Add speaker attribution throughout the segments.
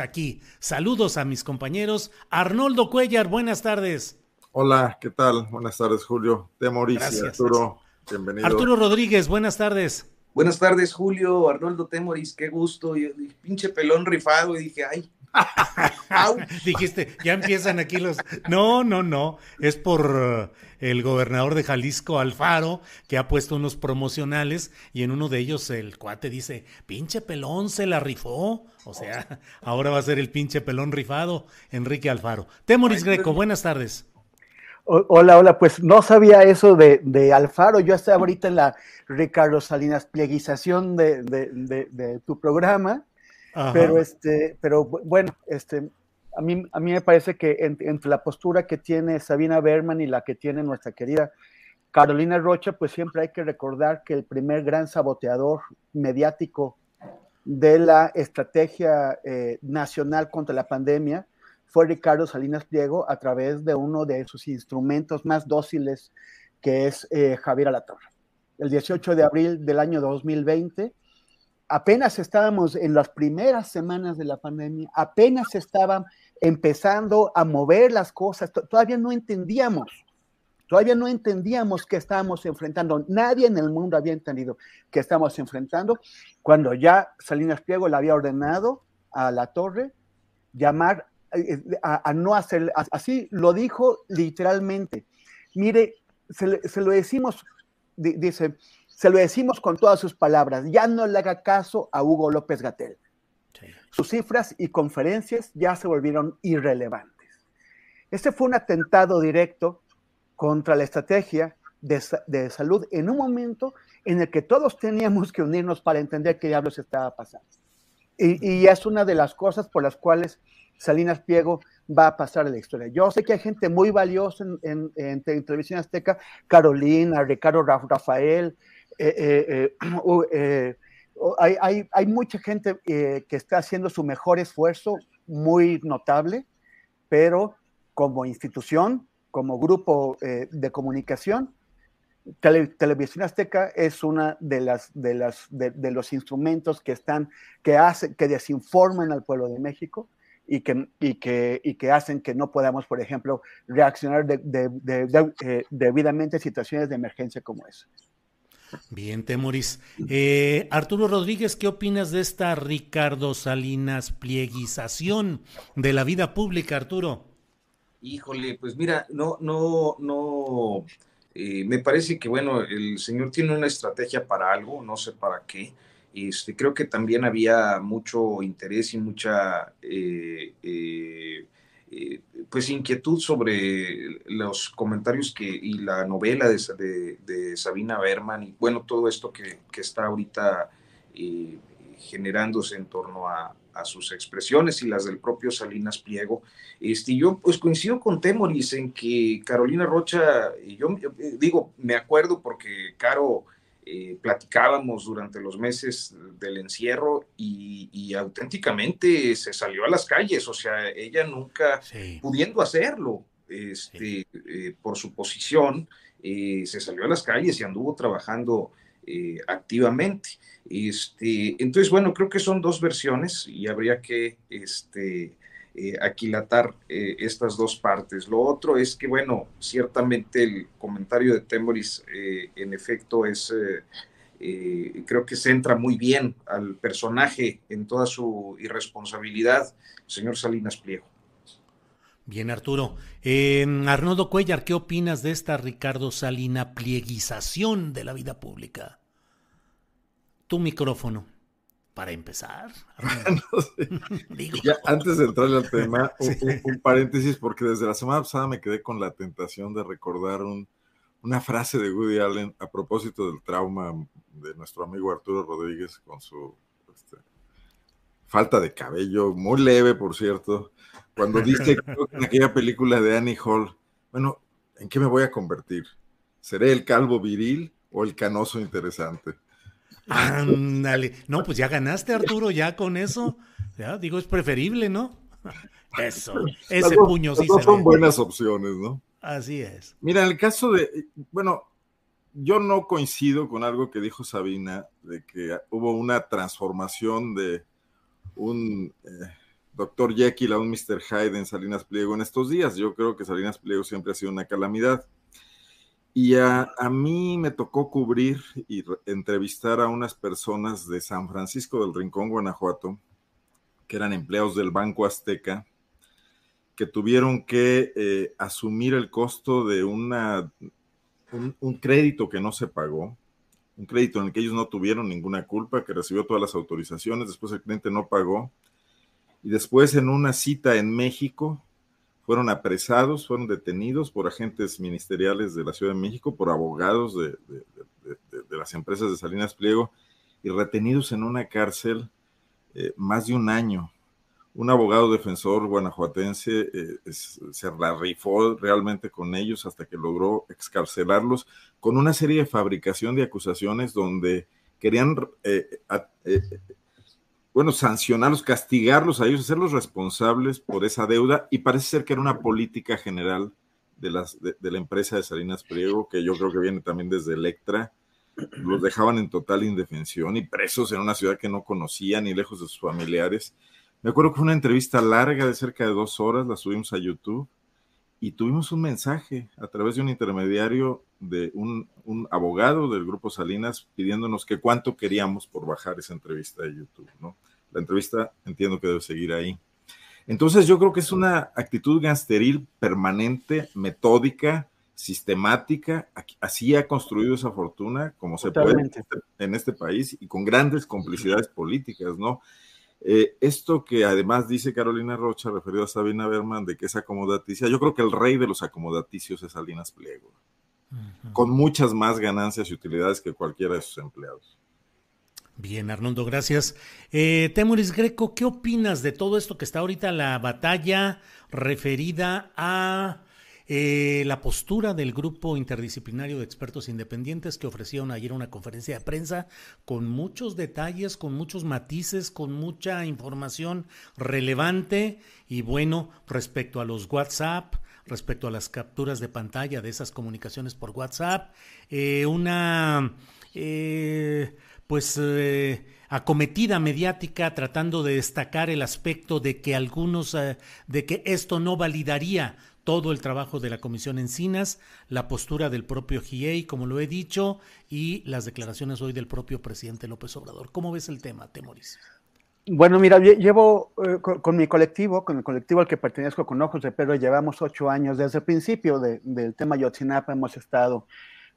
Speaker 1: Aquí, saludos a mis compañeros. Arnoldo Cuellar, buenas tardes.
Speaker 2: Hola, ¿qué tal? Buenas tardes, Julio. De Mauricio, Arturo, bienvenido.
Speaker 1: Arturo Rodríguez, buenas tardes.
Speaker 3: Buenas tardes, Julio, Arnoldo Temoris, qué gusto. Yo, pinche pelón rifado, y dije, ay.
Speaker 1: Dijiste, ya empiezan aquí los. No, no, no. Es por uh, el gobernador de Jalisco, Alfaro, que ha puesto unos promocionales y en uno de ellos el cuate dice: pinche pelón se la rifó. O sea, ahora va a ser el pinche pelón rifado, Enrique Alfaro. Temoris Greco, buenas tardes.
Speaker 4: Hola, hola, pues no sabía eso de, de, Alfaro. Yo estaba ahorita en la Ricardo Salinas plieguización de, de, de tu programa, Ajá. pero este, pero bueno, este, a mí, a mí me parece que entre, entre la postura que tiene Sabina Berman y la que tiene nuestra querida Carolina Rocha, pues siempre hay que recordar que el primer gran saboteador mediático de la estrategia eh, nacional contra la pandemia fue Ricardo Salinas Pliego a través de uno de sus instrumentos más dóciles, que es eh, Javier Alatorre. El 18 de abril del año 2020, apenas estábamos en las primeras semanas de la pandemia, apenas estaban empezando a mover las cosas, todavía no entendíamos, todavía no entendíamos que estábamos enfrentando, nadie en el mundo había entendido que estábamos enfrentando, cuando ya Salinas Pliego le había ordenado a la torre llamar a, a, no hacer, así lo dijo literalmente. Mire, se, se, lo decimos, dice, se lo decimos con todas sus palabras, ya no le haga caso a Hugo López Gatel. Sus cifras y conferencias ya se volvieron irrelevantes. Este fue un atentado directo contra la estrategia de, salud en un momento en el que todos teníamos que unirnos para entender qué diablos estaba pasando. Y, es una de las cosas por las cuales Salinas Pliego va a pasar a la historia. Yo sé que hay gente muy valiosa en, en, en, Televisión Azteca, Carolina, Ricardo Rafael, eh, eh, hay, mucha gente eh, que está haciendo su mejor esfuerzo, muy notable, pero como institución, como grupo de comunicación, Tele, Televisión Azteca es una de las de las de, los instrumentos que hacen que desinforman al pueblo de México y que, hacen que no podamos, por ejemplo, reaccionar de, de, eh, debidamente situaciones de emergencia como esa.
Speaker 1: Bien, Temoris. Eh, Arturo Rodríguez, ¿qué opinas de esta Ricardo Salinas plieguización de la vida pública, Arturo?
Speaker 3: Híjole, pues mira, no, no, no, eh, me parece que, bueno, el señor tiene una estrategia para algo, no sé para qué. Este, creo que también había mucho interés y mucha eh, eh, eh, pues inquietud sobre los comentarios que, y la novela de, de, Sabina Berman y bueno, todo esto que, que está ahorita eh, generándose en torno a, a, sus expresiones y las del propio Salinas Pliego. Este, yo pues coincido con Temoris en que Carolina Rocha, y yo, yo digo, me acuerdo porque Caro eh, platicábamos durante los meses del encierro y, y, auténticamente se salió a las calles, o sea, ella nunca sí. pudiendo hacerlo este, sí. eh, por su posición, eh, se salió a las calles y anduvo trabajando activamente. Este, entonces, bueno, creo que son dos versiones y habría que este, eh, aquilatar eh, estas dos partes. Lo otro es que, bueno, ciertamente el comentario de Temoris en efecto es, creo que centra muy bien al personaje en toda su irresponsabilidad, señor Salinas Pliego.
Speaker 1: Bien, Arturo. Arnoldo Cuellar, ¿qué opinas de esta Ricardo Salina plieguización de la vida pública? Tu micrófono para empezar.
Speaker 2: antes de entrar al tema, un, paréntesis, porque desde la semana pasada me quedé con la tentación de recordar una frase de Woody Allen a propósito del trauma de nuestro amigo Arturo Rodríguez con su este, falta de cabello, muy leve, por cierto, cuando dice en aquella película de Annie Hall, bueno, ¿en qué me voy a convertir? ¿Seré el calvo viril o el canoso interesante?
Speaker 1: Ándale. No, pues ya ganaste, Arturo, ya con eso. Ya, digo, es preferible, ¿no? Eso, ese puño sí
Speaker 2: se son buenas opciones, ¿no?
Speaker 1: Así es.
Speaker 2: Mira, en el caso de, bueno, yo no coincido con algo que dijo Sabina, de que hubo una transformación de un eh, doctor Jekyll a un Mr. Hyde en Salinas Pliego en estos días. Yo creo que Salinas Pliego siempre ha sido una calamidad. Y a, mí me tocó cubrir y entrevistar a unas personas de San Francisco del Rincón, Guanajuato, que eran empleados del Banco Azteca, que tuvieron que eh, asumir el costo de una, un, crédito que no se pagó, un crédito en el que ellos no tuvieron ninguna culpa, que recibió todas las autorizaciones, después el cliente no pagó, y después en una cita en México fueron apresados, fueron detenidos por agentes ministeriales de la Ciudad de México, por abogados de, las empresas de Salinas Pliego y retenidos en una cárcel eh, más de un año. Un abogado defensor guanajuatense eh, se la rifó realmente con ellos hasta que logró excarcelarlos con una serie de fabricación de acusaciones donde querían eh, bueno, sancionarlos, castigarlos a ellos, hacerlos responsables por esa deuda. Y parece ser que era una política general de, las, de, la empresa de Salinas Priego, que yo creo que viene también desde Electra, los dejaban en total indefensión y presos en una ciudad que no conocían ni lejos de sus familiares. Me acuerdo que fue una entrevista larga de cerca de dos horas, la subimos a YouTube y tuvimos un mensaje a través de un intermediario de un, abogado del grupo Salinas pidiéndonos que cuánto queríamos por bajar esa entrevista de YouTube, ¿no? La entrevista entiendo que debe seguir ahí. Entonces yo creo que es una actitud gangsteril permanente, metódica, sistemática. Así ha construido esa fortuna como se puede este, en este país y con grandes complicidades políticas, ¿no? Eh, esto que además dice Carolina Rocha, referido a Sabina Berman, de que es acomodaticia, yo creo que el rey de los acomodaticios es Salinas Pliego, con muchas más ganancias y utilidades que cualquiera de sus empleados.
Speaker 1: Bien, Arnoldo, gracias. Eh, Temuris Greco, ¿qué opinas de todo esto que está ahorita la batalla referida a eh, la postura del grupo interdisciplinario de expertos independientes que ofrecieron ayer una conferencia de prensa con muchos detalles, con muchos matices, con mucha información relevante y bueno, respecto a los WhatsApp, respecto a las capturas de pantalla de esas comunicaciones por WhatsApp, eh, una eh, pues acometida mediática tratando de destacar el aspecto de que algunos, de que esto no validaría todo el trabajo de la Comisión Encinas, la postura del propio GIEI, como lo he dicho, y las declaraciones hoy del propio presidente López Obrador. ¿Cómo ves el tema, Temoris?
Speaker 4: Bueno, mira, llevo eh, con, mi colectivo, con el colectivo al que pertenezco con Ojos de Pedro, llevamos ocho años. Desde el principio del tema Yotzinapa hemos estado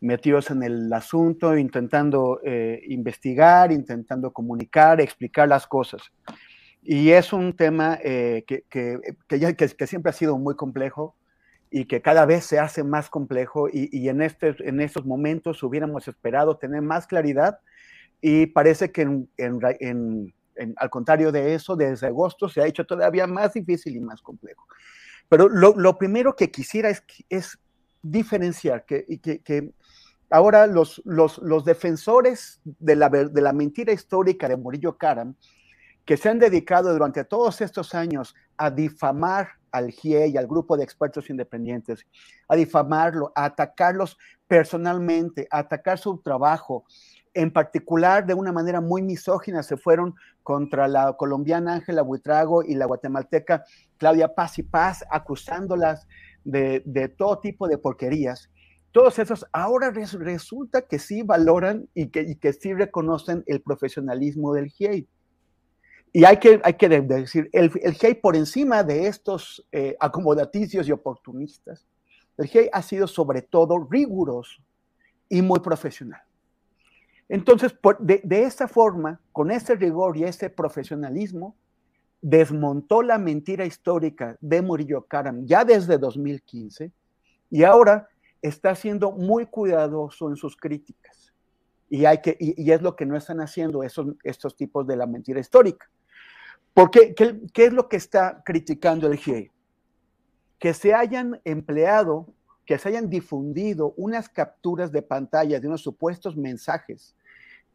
Speaker 4: metidos en el asunto, intentando eh, investigar, intentando comunicar, explicar las cosas. Y es un tema eh, que, que, que, que, siempre ha sido muy complejo, y que cada vez se hace más complejo y, en, este, en estos momentos hubiéramos esperado tener más claridad y parece que al contrario de eso, desde agosto se ha hecho todavía más difícil y más complejo. Pero lo, primero que quisiera es, es diferenciar que, que, ahora los, los, los defensores de la, de la mentira histórica de Murillo Karam, que se han dedicado durante todos estos años a difamar al GIE y al grupo de expertos independientes, a difamarlo, a atacarlos personalmente, a atacar su trabajo, en particular de una manera muy misógina se fueron contra la colombiana Ángela Buitrago y la guatemalteca Claudia Paz y Paz, acusándolas de, todo tipo de porquerías. Todos esos ahora resulta que sí valoran y que, que sí reconocen el profesionalismo del GIEI. Y hay que, decir, el, el GIEI por encima de estos eh, acomodaticios y oportunistas, el GIEI ha sido sobre todo riguroso y muy profesional. Entonces, de, de, esta forma, con ese rigor y ese profesionalismo, desmontó la mentira histórica de Murillo Karam ya desde 2015 y ahora está siendo muy cuidadoso en sus críticas. Y, hay que, y, es lo que no están haciendo esos, estos tipos de la mentira histórica. Porque, ¿qué, ¿qué, es lo que está criticando el GIE? Que se hayan empleado que se hayan difundido unas capturas de pantalla de unos supuestos mensajes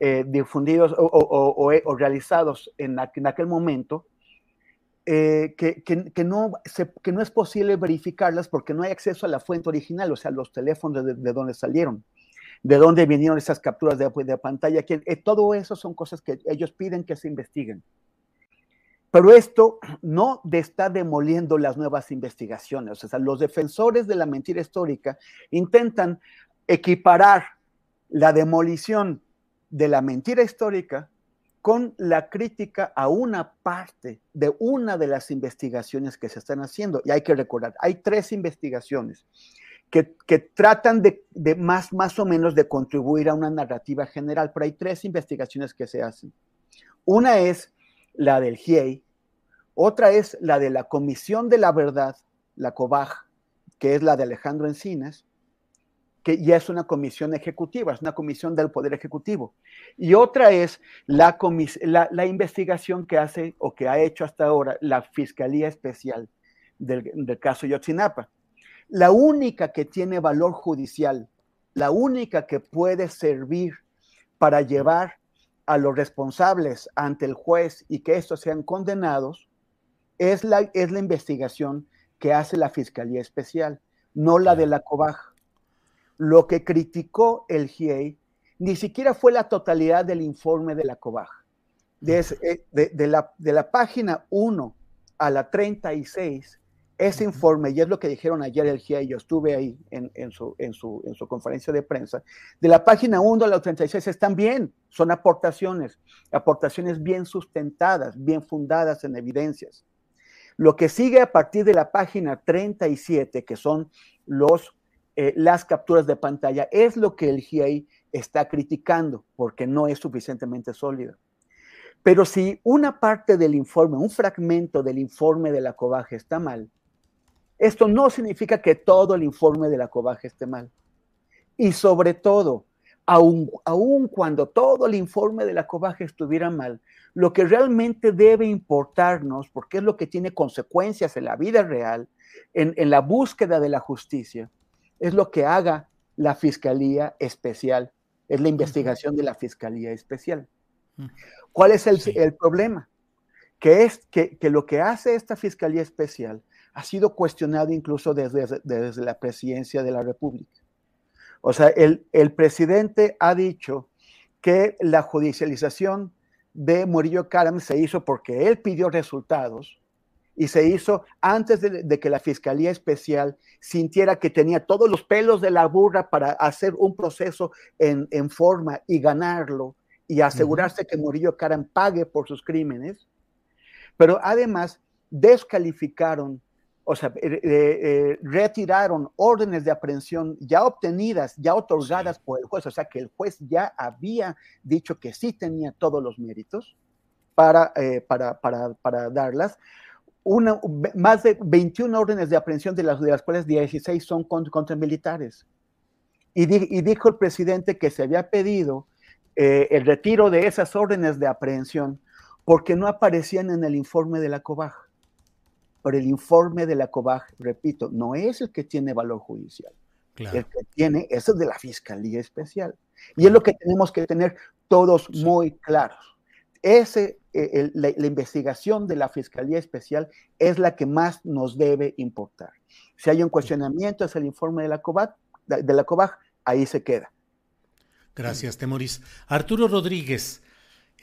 Speaker 4: eh, difundidos o, realizados en, aquel momento, eh, que, no que no es posible verificarlas porque no hay acceso a la fuente original, o sea, los teléfonos de, de donde salieron, de dónde vinieron esas capturas de, pantalla. Que, eh, todo eso son cosas que ellos piden que se investiguen. Pero esto no está demoliendo las nuevas investigaciones. O sea, los defensores de la mentira histórica intentan equiparar la demolición de la mentira histórica con la crítica a una parte de una de las investigaciones que se están haciendo. Y hay que recordar, hay tres investigaciones que, tratan de, de, más, más o menos de contribuir a una narrativa general, pero hay tres investigaciones que se hacen. Una es la del GIEI, otra es la de la Comisión de la Verdad, la COBAG, que es la de Alejandro Encinas, que ya es una comisión ejecutiva, es una comisión del Poder Ejecutivo. Y otra es la, la, investigación que hace o que ha hecho hasta ahora la Fiscalía Especial del, del caso Yotzinapa. La única que tiene valor judicial, la única que puede servir para llevar a los responsables ante el juez y que estos sean condenados, es la, es la investigación que hace la Fiscalía Especial, no la de la COBAG. Lo que criticó el GIEI ni siquiera fue la totalidad del informe de la COBAG. Eh, de, de, la, de la página 1 a la 36 ese informe, y es lo que dijeron ayer el GIA, yo estuve ahí en, su, en, su, en, su, conferencia de prensa, de la página 1 a la 36 están bien, son aportaciones, aportaciones bien sustentadas, bien fundadas en evidencias. Lo que sigue a partir de la página 37, que son los, eh, las capturas de pantalla, es lo que el GIA está criticando, porque no es suficientemente sólido. Pero si una parte del informe, un fragmento del informe de la cobaje está mal, esto no significa que todo el informe de la cobaje esté mal. Y sobre todo, aun, cuando todo el informe de la cobaje estuviera mal, lo que realmente debe importarnos, porque es lo que tiene consecuencias en la vida real, en, en la búsqueda de la justicia, es lo que haga la Fiscalía Especial, es la investigación de la Fiscalía Especial. ¿Cuál es el, el problema? Que es que, que, lo que hace esta Fiscalía Especial ha sido cuestionado incluso desde, desde la presidencia de la República. O sea, el, el presidente ha dicho que la judicialización de Murillo Karam se hizo porque él pidió resultados y se hizo antes de, que la Fiscalía Especial sintiera que tenía todos los pelos de la burra para hacer un proceso en, en forma y ganarlo y asegurarse que Murillo Karam pague por sus crímenes. Pero además descalificaron o sea, eh, eh, retiraron órdenes de aprehensión ya obtenidas, ya otorgadas por el juez, o sea que el juez ya había dicho que sí tenía todos los méritos para, eh, para, para, para, darlas. Una, más de 21 órdenes de aprehensión, de las, de las cuales 16 son contra, contra militares. Y, y, dijo el presidente que se había pedido el retiro de esas órdenes de aprehensión porque no aparecían en el informe de la COBAJ el informe de la COBAG, repito, no es el que tiene valor judicial. El que tiene es de la Fiscalía Especial. Y es lo que tenemos que tener todos muy claros. Ese, eh, la, investigación de la Fiscalía Especial es la que más nos debe importar. Si hay un cuestionamiento, es el informe de la COBAG, de la COBAG ahí se queda.
Speaker 1: Gracias, Temoris. Arturo Rodríguez,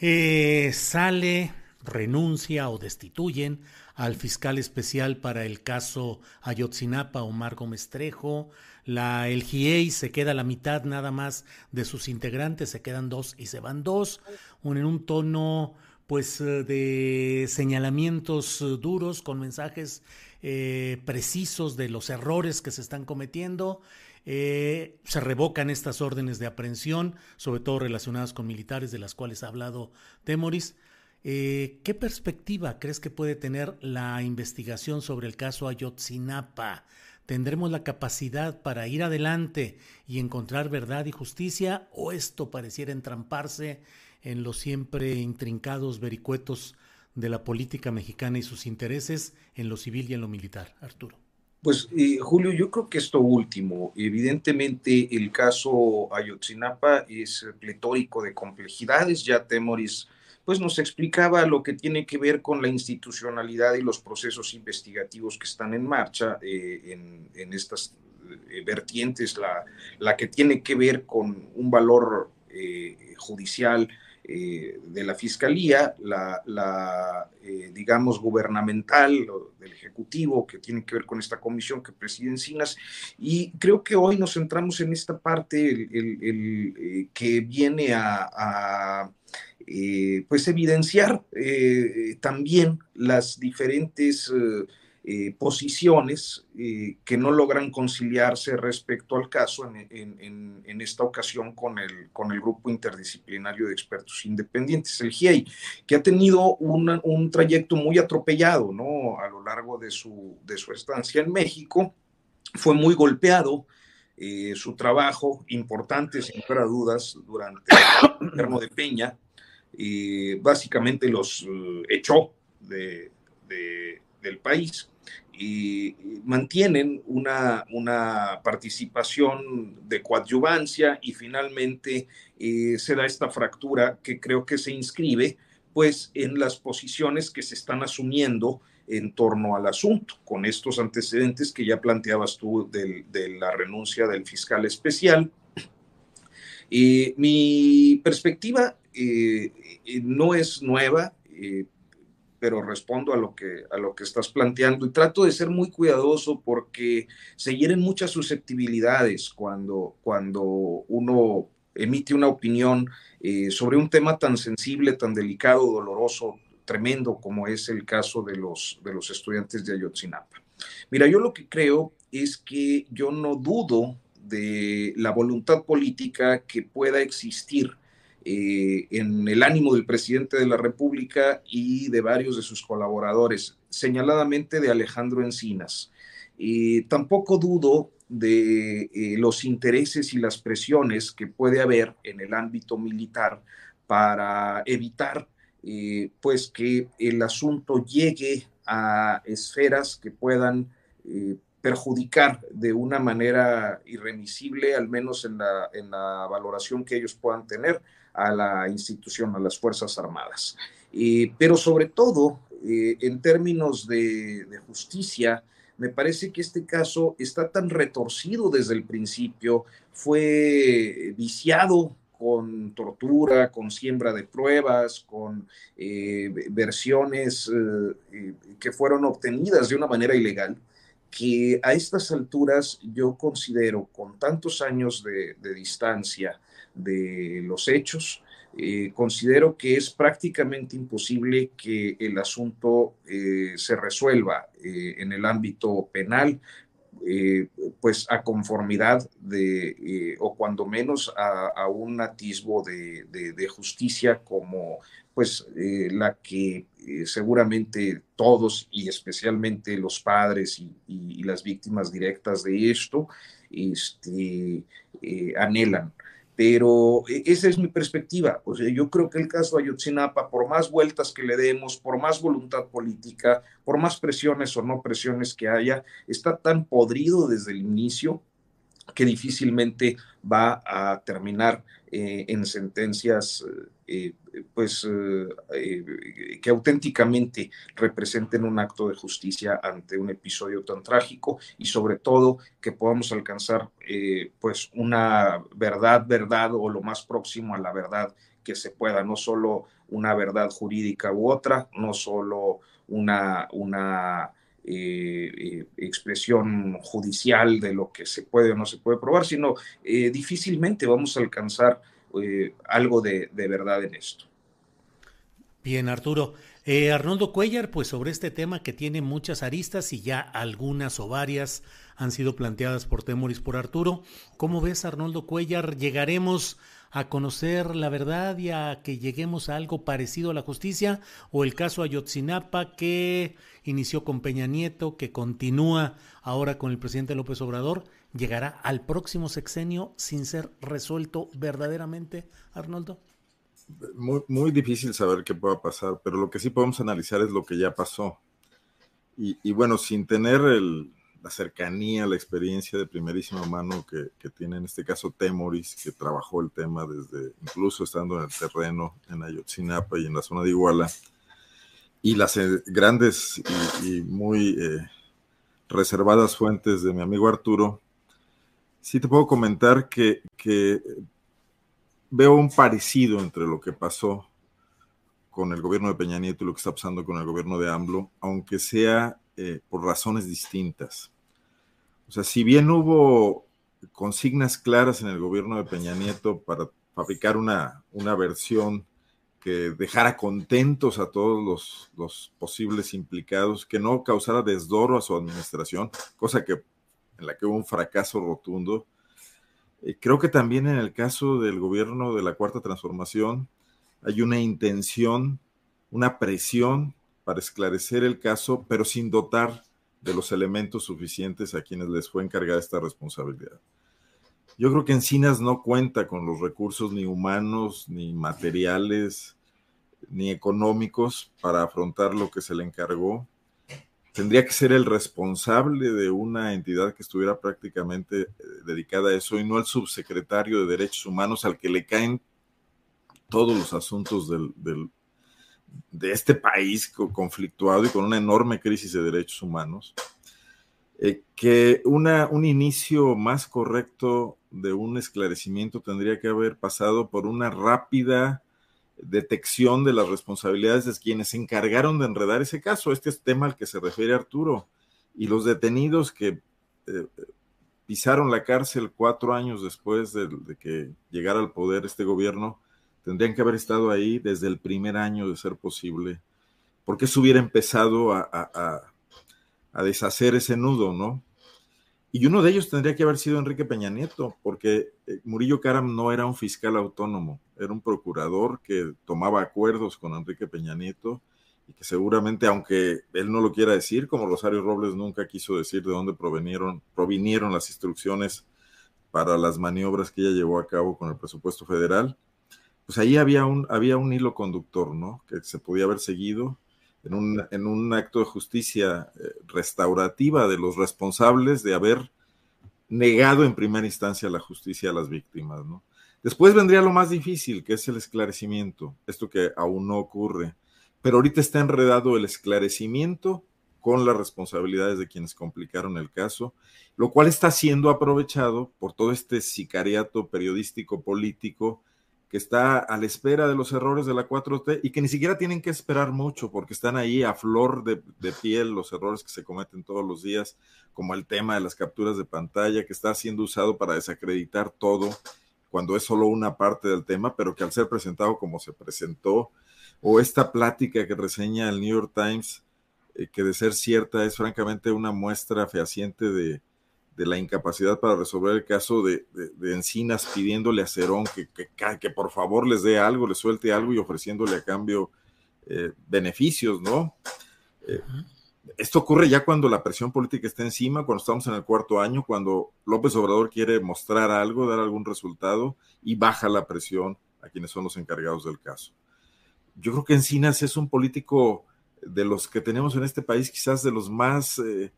Speaker 1: eh, sale, renuncia o destituyen al fiscal especial para el caso Ayotzinapa, Omar Gómez Trejo. La, el GIEI se queda la mitad nada más de sus integrantes, se quedan dos y se van dos, un, en un tono pues eh, de señalamientos eh, duros con mensajes eh, precisos de los errores que se están cometiendo. se revocan estas órdenes de aprehensión, sobre todo relacionadas con militares de las cuales ha hablado Temoris. ¿Qué perspectiva crees que puede tener la investigación sobre el caso Ayotzinapa? ¿Tendremos la capacidad para ir adelante y encontrar verdad y justicia o esto pareciera entramparse en los siempre intrincados vericuetos de la política mexicana y sus intereses en lo civil y en lo militar, Arturo?
Speaker 3: Pues eh, Julio, yo creo que esto último, evidentemente el caso Ayotzinapa es pletórico de complejidades, ya Temoris pues nos explicaba lo que tiene que ver con la institucionalidad y los procesos investigativos que están en marcha eh, en, estas eh, vertientes, la, la, que tiene que ver con un valor judicial eh, de la Fiscalía, la, digamos, gubernamental del Ejecutivo, que tiene que ver con esta comisión que preside Encinas. Y creo que hoy nos centramos en esta parte el, eh, que viene a, pues evidenciar también las diferentes eh, posiciones eh, que no logran conciliarse respecto al caso en, esta ocasión con el, con el grupo interdisciplinario de expertos independientes, el GIEI, que ha tenido un trayecto muy atropellado ¿no? a lo largo de su, de su estancia en México. Fue muy golpeado. Eh, su trabajo importante, sin lugar a dudas, durante el gobierno de Peña, básicamente los echó de, del país y mantienen una, una participación de coadyuvancia y finalmente eh, se da esta fractura que creo que se inscribe pues en las posiciones que se están asumiendo en torno al asunto, con estos antecedentes que ya planteabas tú de, la renuncia del fiscal especial. Eh, mi perspectiva eh, no es nueva, pero respondo a lo que, a lo que estás planteando y trato de ser muy cuidadoso porque se hieren muchas susceptibilidades cuando, cuando uno emite una opinión eh, sobre un tema tan sensible, tan delicado, doloroso, tremendo como es el caso de los, de los estudiantes de Ayotzinapa. Mira, yo lo que creo es que yo no dudo de la voluntad política que pueda existir eh, en el ánimo del presidente de la República y de varios de sus colaboradores, señaladamente de Alejandro Encinas. tampoco dudo de eh, los intereses y las presiones que puede haber en el ámbito militar para evitar eh, pues que el asunto llegue a esferas que puedan perjudicar de una manera irremisible, al menos en la, en la valoración que ellos puedan tener a la institución, a las Fuerzas Armadas. pero sobre todo, eh, en términos de, justicia, me parece que este caso está tan retorcido desde el principio, fue viciado con tortura, con siembra de pruebas, con eh, versiones eh, que fueron obtenidas de una manera ilegal, que a estas alturas yo considero, con tantos años de distancia, de los hechos. Eh, considero que es prácticamente imposible que el asunto eh, se resuelva eh, en el ámbito penal, pues a conformidad de, o cuando menos a, un atisbo de, justicia como pues la que seguramente todos y especialmente los padres y, las víctimas directas de esto este, anhelan pero e, esa es mi perspectiva. O sea, yo creo que el caso Ayotzinapa, por más vueltas que le demos, por más voluntad política, por más presiones o no presiones que haya, está tan podrido desde el inicio que difícilmente va a terminar eh, en sentencias eh, pues eh, que auténticamente representen un acto de justicia ante un episodio tan trágico y sobre todo que podamos alcanzar pues una verdad, verdad o lo más próximo a la verdad que se pueda, no solo una verdad jurídica u otra, no solo una, una eh, eh, expresión judicial de lo que se puede o no se puede probar, sino eh, difícilmente vamos a alcanzar algo de, verdad en esto.
Speaker 1: Bien, Arturo. Arnoldo Cuellar, pues sobre este tema que tiene muchas aristas y ya algunas o varias han sido planteadas por Temoris por Arturo. ¿Cómo ves, Arnoldo Cuellar? ¿Llegaremos a conocer la verdad y a que lleguemos a algo parecido a la justicia? ¿O el caso Ayotzinapa que inició con Peña Nieto, que continúa ahora con el presidente López Obrador, llegará al próximo sexenio sin ser resuelto verdaderamente, Arnoldo?
Speaker 2: Muy, muy difícil saber qué pueda pasar, pero lo que sí podemos analizar es lo que ya pasó. Y, bueno, sin tener la cercanía, la experiencia de primerísima mano que, que, tiene en este caso Temoris, que trabajó el tema desde incluso estando en el terreno en Ayotzinapa y en la zona de Iguala, y las eh, grandes y, muy eh, reservadas fuentes de mi amigo Arturo, sí te puedo comentar que, veo un parecido entre lo que pasó con el gobierno de Peña Nieto y lo que está pasando con el gobierno de AMLO, aunque sea eh, por razones distintas. O sea, si bien hubo consignas claras en el gobierno de Peña Nieto para fabricar una, una versión que dejara contentos a todos los, posibles implicados, que no causara desdoro a su administración, cosa que en la que hubo un fracaso rotundo. Eh, creo que también en el caso del gobierno de la Cuarta Transformación hay una intención, una presión para esclarecer el caso, pero sin dotar de los elementos suficientes a quienes les fue encargada esta responsabilidad. Yo creo que Encinas no cuenta con los recursos ni humanos, ni materiales, ni económicos para afrontar lo que se le encargó. Tendría que ser el responsable de una entidad que estuviera prácticamente eh, dedicada a eso y no el subsecretario de Derechos Humanos al que le caen todos los asuntos del, de este país conflictuado y con una enorme crisis de derechos humanos. Eh, que una, un inicio más correcto de un esclarecimiento tendría que haber pasado por una rápida detección de las responsabilidades de quienes se encargaron de enredar ese caso. Este es tema al que se refiere Arturo. Y los detenidos que eh, pisaron la cárcel cuatro años después de, que llegara al poder este gobierno, tendrían que haber estado ahí desde el primer año de ser posible, porque eso hubiera empezado a deshacer ese nudo, ¿no? Y uno de ellos tendría que haber sido Enrique Peña Nieto, porque eh, Murillo Karam no era un fiscal autónomo, era un procurador que tomaba acuerdos con Enrique Peña Nieto y que seguramente, aunque él no lo quiera decir, como Rosario Robles nunca quiso decir de dónde provinieron, provinieron las instrucciones para las maniobras que ella llevó a cabo con el presupuesto federal, pues ahí había un, había un hilo conductor, ¿no? Que se podía haber seguido en un, acto de justicia eh, restaurativa de los responsables de haber negado en primera instancia la justicia a las víctimas. ¿no? Después vendría lo más difícil, que es el esclarecimiento, esto que aún no ocurre. Pero ahorita está enredado el esclarecimiento con las responsabilidades de quienes complicaron el caso, lo cual está siendo aprovechado por todo este sicariato periodístico político que está a la espera de los errores de la 4T y que ni siquiera tienen que esperar mucho porque están ahí a flor de, piel los errores que se cometen todos los días, como el tema de las capturas de pantalla que está siendo usado para desacreditar todo cuando es solo una parte del tema, pero que al ser presentado como se presentó, o esta plática que reseña el New York Times, eh, que de ser cierta es francamente una muestra fehaciente de, de la incapacidad para resolver el caso de, Encinas pidiéndole a Cerón que, que, por favor les dé algo, le suelte algo y ofreciéndole a cambio eh, beneficios, ¿no? Eh, esto ocurre ya cuando la presión política está encima, cuando estamos en el cuarto año, cuando López Obrador quiere mostrar algo, dar algún resultado y baja la presión a quienes son los encargados del caso. Yo creo que Encinas es un político de los que tenemos en este país, quizás de los más... Eh,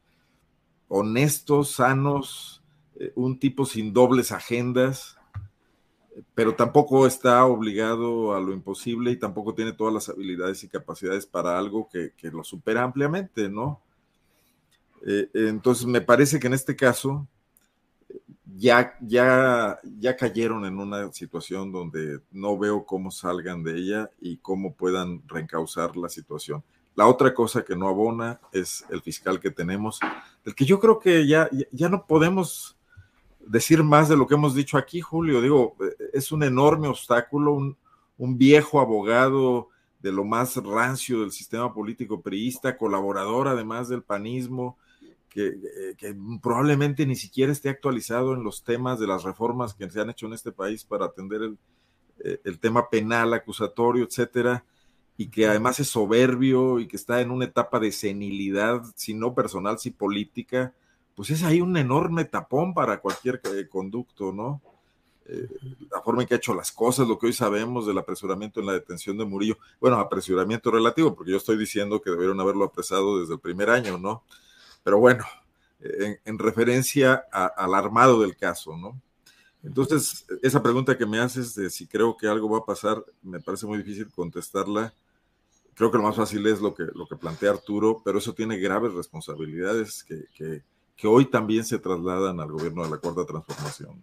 Speaker 2: honestos, sanos, eh, un tipo sin dobles agendas, pero tampoco está obligado a lo imposible y tampoco tiene todas las habilidades y capacidades para algo que, lo supera ampliamente, ¿no? Eh, entonces me parece que en este caso ya, ya, ya cayeron en una situación donde no veo cómo salgan de ella y cómo puedan reencauzar la situación. La otra cosa que no abona es el fiscal que tenemos, del que yo creo que ya, ya no podemos decir más de lo que hemos dicho aquí, Julio. Digo, es un enorme obstáculo, un, viejo abogado de lo más rancio del sistema político priista, colaborador además del panismo, que, probablemente ni siquiera esté actualizado en los temas de las reformas que se han hecho en este país para atender el, eh, el tema penal, acusatorio, etcétera, y que además es soberbio y que está en una etapa de senilidad, si no personal, si política pues es ahí un enorme tapón para cualquier eh, conducto, ¿no? Eh, la forma en que ha hecho las cosas, lo que hoy sabemos del apresuramiento en la detención de Murillo, bueno, apresuramiento relativo, porque yo estoy diciendo que debieron haberlo apresado desde el primer año, ¿no? Pero bueno, en, referencia al armado del caso, ¿no? Entonces, esa pregunta que me haces de si creo que algo va a pasar, me parece muy difícil contestarla. Creo que lo más fácil es lo que, lo que plantea Arturo, pero eso tiene graves responsabilidades que que hoy también se trasladan al gobierno de la Cuarta Transformación.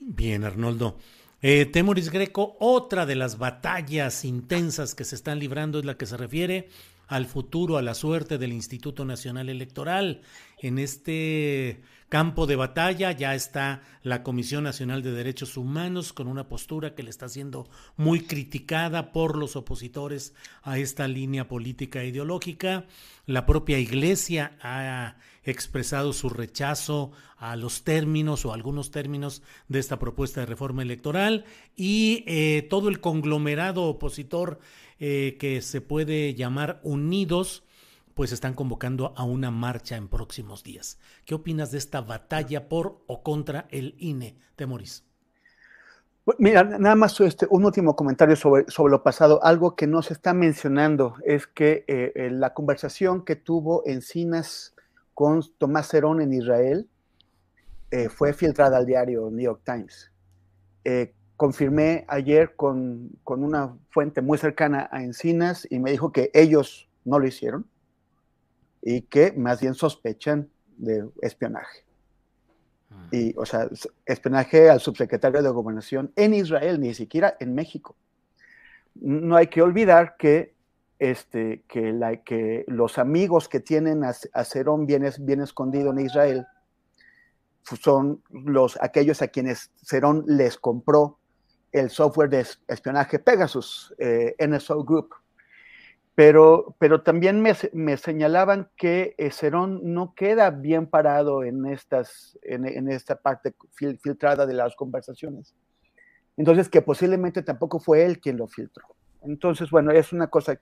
Speaker 1: Bien, Arnoldo. Eh, Temoris Greco, otra de las batallas intensas que se están librando es la que se refiere al futuro, a la suerte del Instituto Nacional Electoral. En este campo de batalla ya está la Comisión Nacional de Derechos Humanos con una postura que le está siendo muy criticada por los opositores a esta línea política e ideológica. La propia Iglesia ha expresado su rechazo a los términos o algunos términos de esta propuesta de reforma electoral y eh, todo el conglomerado opositor eh, que se puede llamar Unidos pues están convocando a una marcha en próximos días. ¿Qué opinas de esta batalla por o contra el INE, Temoris?
Speaker 4: Pues, mira, nada más este, un último comentario sobre, lo pasado. Algo que no se está mencionando es que eh, la conversación que tuvo Encinas con Tomás Cerón en Israel eh, fue filtrada al diario New York Times. Eh, confirmé ayer con, una fuente muy cercana a Encinas y me dijo que ellos no lo hicieron y que más bien sospechan de espionaje. Ah. Y, o sea, espionaje al subsecretario de Gobernación en Israel, ni siquiera en México. No hay que olvidar que este, que, la, que los amigos que tienen a, Cerón bien, bien, escondido en Israel son los, aquellos a quienes Cerón les compró el software de espionaje Pegasus, eh, NSO Group. Pero, pero también me, me señalaban que eh, Cerón no queda bien parado en, estas, en, en esta parte filtrada de las conversaciones. Entonces, que posiblemente tampoco fue él quien lo filtró. Entonces, bueno, es una cosa,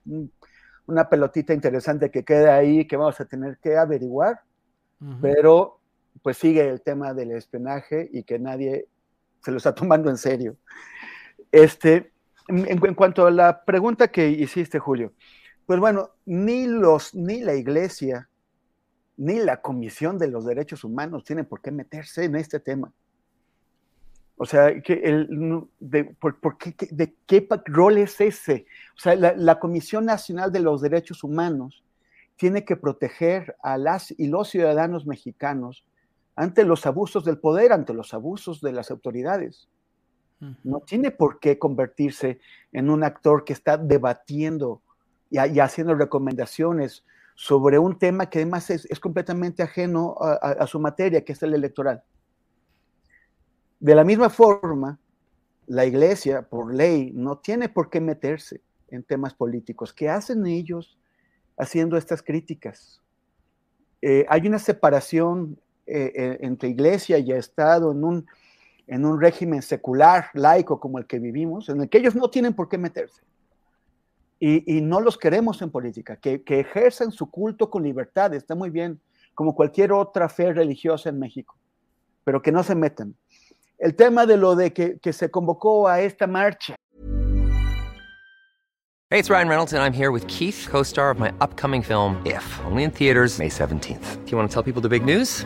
Speaker 4: una pelotita interesante que queda ahí que vamos a tener que averiguar, pero pues sigue el tema del espionaje y que nadie se lo está tomando en serio. Este, en, cuanto a la pregunta que hiciste, Julio, pues bueno, ni los, ni la iglesia, ni la Comisión de los Derechos Humanos tienen por qué meterse en este tema. O sea, que el, de, por, qué, ¿de qué rol es ese? O sea, la, Comisión Nacional de los Derechos Humanos tiene que proteger a las y los ciudadanos mexicanos ante los abusos del poder, ante los abusos de las autoridades. No tiene por qué convertirse en un actor que está debatiendo y, haciendo recomendaciones sobre un tema que además es, completamente ajeno a su materia, que es el electoral. De la misma forma, la iglesia, por ley, no tiene por qué meterse en temas políticos. ¿Qué hacen ellos haciendo estas críticas? Eh, hay una separación eh, eh, entre iglesia y Estado en un, en un régimen secular, laico como el que vivimos, en el que ellos no tienen por qué meterse. Y, no los queremos en política, que, que ejerzan su culto con libertad, está muy bien, como cualquier otra fe religiosa en México, pero que no se metan el tema de lo de que, que se convocó a esta marcha.
Speaker 5: Hey, it's Ryan Reynolds and I'm here with Keith, co-star of my upcoming film If, only in theaters May 17th. Do you want to tell people the big news?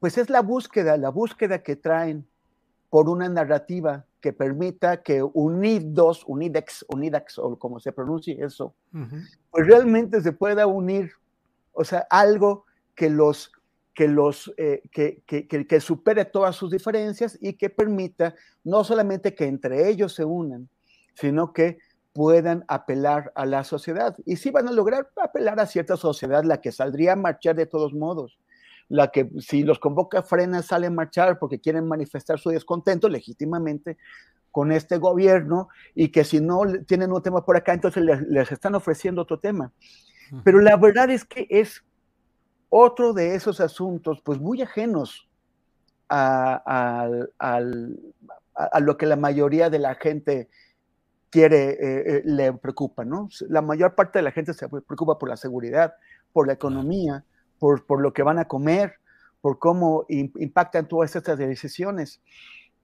Speaker 4: Pues es la búsqueda, la búsqueda que traen por una narrativa que permita que unidos, unidex, unidax, o como se pronuncie eso, pues realmente se pueda unir, o sea, algo que los que, los, eh, que, que, que, que supere todas sus diferencias y que permita no solamente que entre ellos se unan, sino que puedan apelar a la sociedad. Y sí van a lograr apelar a cierta sociedad, la que saldría a marchar de todos modos, la que si los convoca frena sale a marchar porque quieren manifestar su descontento legítimamente con este gobierno y que si no tienen un tema por acá, entonces les, les están ofreciendo otro tema. Pero la verdad es que es otro de esos asuntos, pues muy ajenos a, a, a, a lo que la mayoría de la gente quiere, eh, eh, le preocupa, ¿no? La mayor parte de la gente se preocupa por la seguridad, por la economía, por, por lo que van a comer, por cómo impactan todas estas decisiones.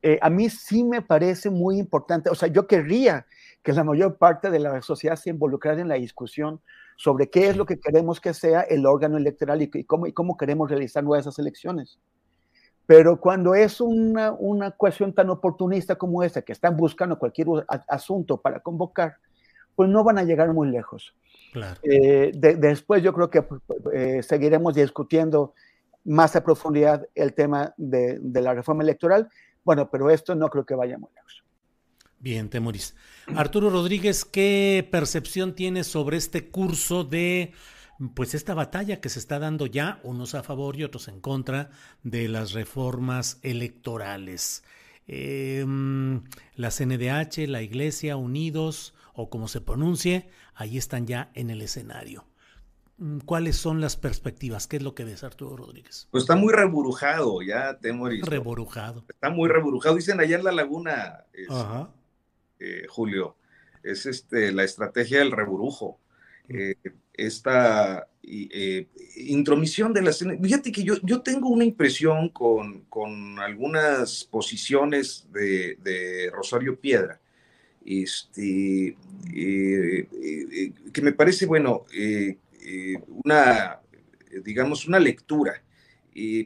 Speaker 4: Eh, a mí sí me parece muy importante, o sea, yo querría que la mayor parte de la sociedad se involucrara en la discusión sobre qué es lo que queremos que sea el órgano electoral y, y cómo, y cómo queremos realizar nuevas elecciones. Pero cuando es una, una cuestión tan oportunista como esta, que están buscando cualquier asunto para convocar, pues no van a llegar muy lejos.
Speaker 1: Claro.
Speaker 4: Eh, de, después yo creo que eh, seguiremos discutiendo más a profundidad el tema de, de, la reforma electoral. Bueno, pero esto no creo que vaya muy lejos.
Speaker 1: Bien, Temoris. Arturo Rodríguez, ¿qué percepción tienes sobre este curso de pues esta batalla que se está dando ya, unos a favor y otros en contra de las reformas electorales. Eh, la CNDH, la Iglesia, Unidos, o como se pronuncie, ahí están ya en el escenario. ¿Cuáles son las perspectivas? ¿Qué es lo que ves, Arturo Rodríguez?
Speaker 3: Pues está muy reburujado, ya Temoris.
Speaker 1: Reburujado.
Speaker 3: Está muy reburujado. Dicen allá en la laguna, es, eh, Julio, es este, la estrategia del reburujo. Eh, esta eh, intromisión de la Fíjate que yo, yo tengo una impresión con, con algunas posiciones de, de, Rosario Piedra, este, eh, eh, que me parece, bueno, eh, una, digamos, una lectura,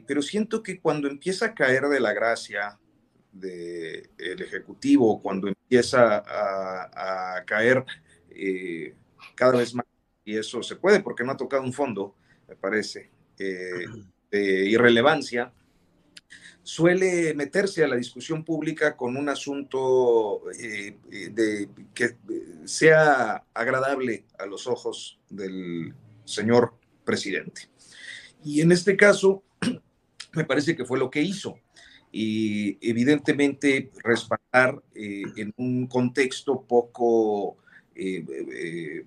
Speaker 3: pero siento que cuando empieza a caer de la gracia del Ejecutivo, cuando empieza a, a caer cada vez más y eso se puede porque no ha tocado un fondo, me parece, eh, de irrelevancia, suele meterse a la discusión pública con un asunto eh, que sea agradable a los ojos del señor presidente. Y en este caso, me parece que fue lo que hizo. Y evidentemente respaldar eh, en un contexto poco eh,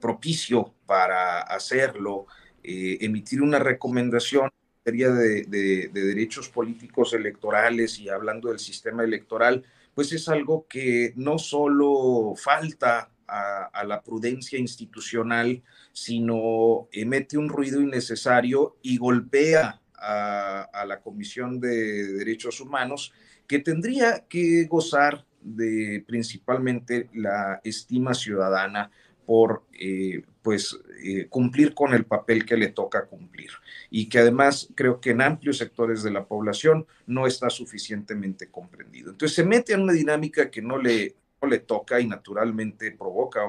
Speaker 3: propicio para hacerlo, emitir una recomendación sería de, de, de, derechos políticos electorales y hablando del sistema electoral, pues es algo que no solo falta a, la prudencia institucional, sino emite un ruido innecesario y golpea a, a la Comisión de Derechos Humanos, que tendría que gozar de principalmente la estima ciudadana por eh, pues eh, cumplir con el papel que le toca cumplir y que además creo que en amplios sectores de la población no está suficientemente comprendido. Entonces se mete en una dinámica que no le le toca y naturalmente provoca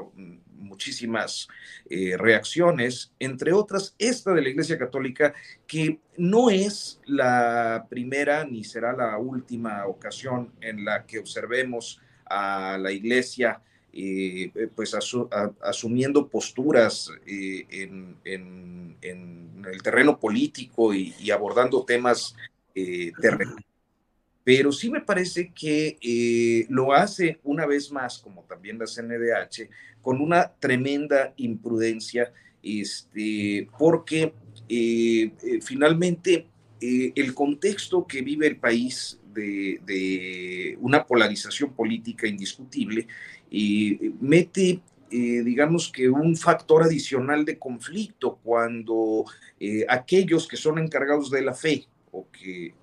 Speaker 3: muchísimas eh, reacciones, entre otras esta de la Iglesia Católica, que no es la primera ni será la última ocasión en la que observemos a la Iglesia eh, pues asumiendo posturas eh, en, el terreno político y, abordando temas terrenales pero sí me parece que eh, lo hace una vez más, como también la CNDH, con una tremenda imprudencia, este, porque eh, eh, finalmente el contexto que vive el país de, una polarización política indiscutible mete digamos que un factor adicional de conflicto cuando aquellos que son encargados de la fe o que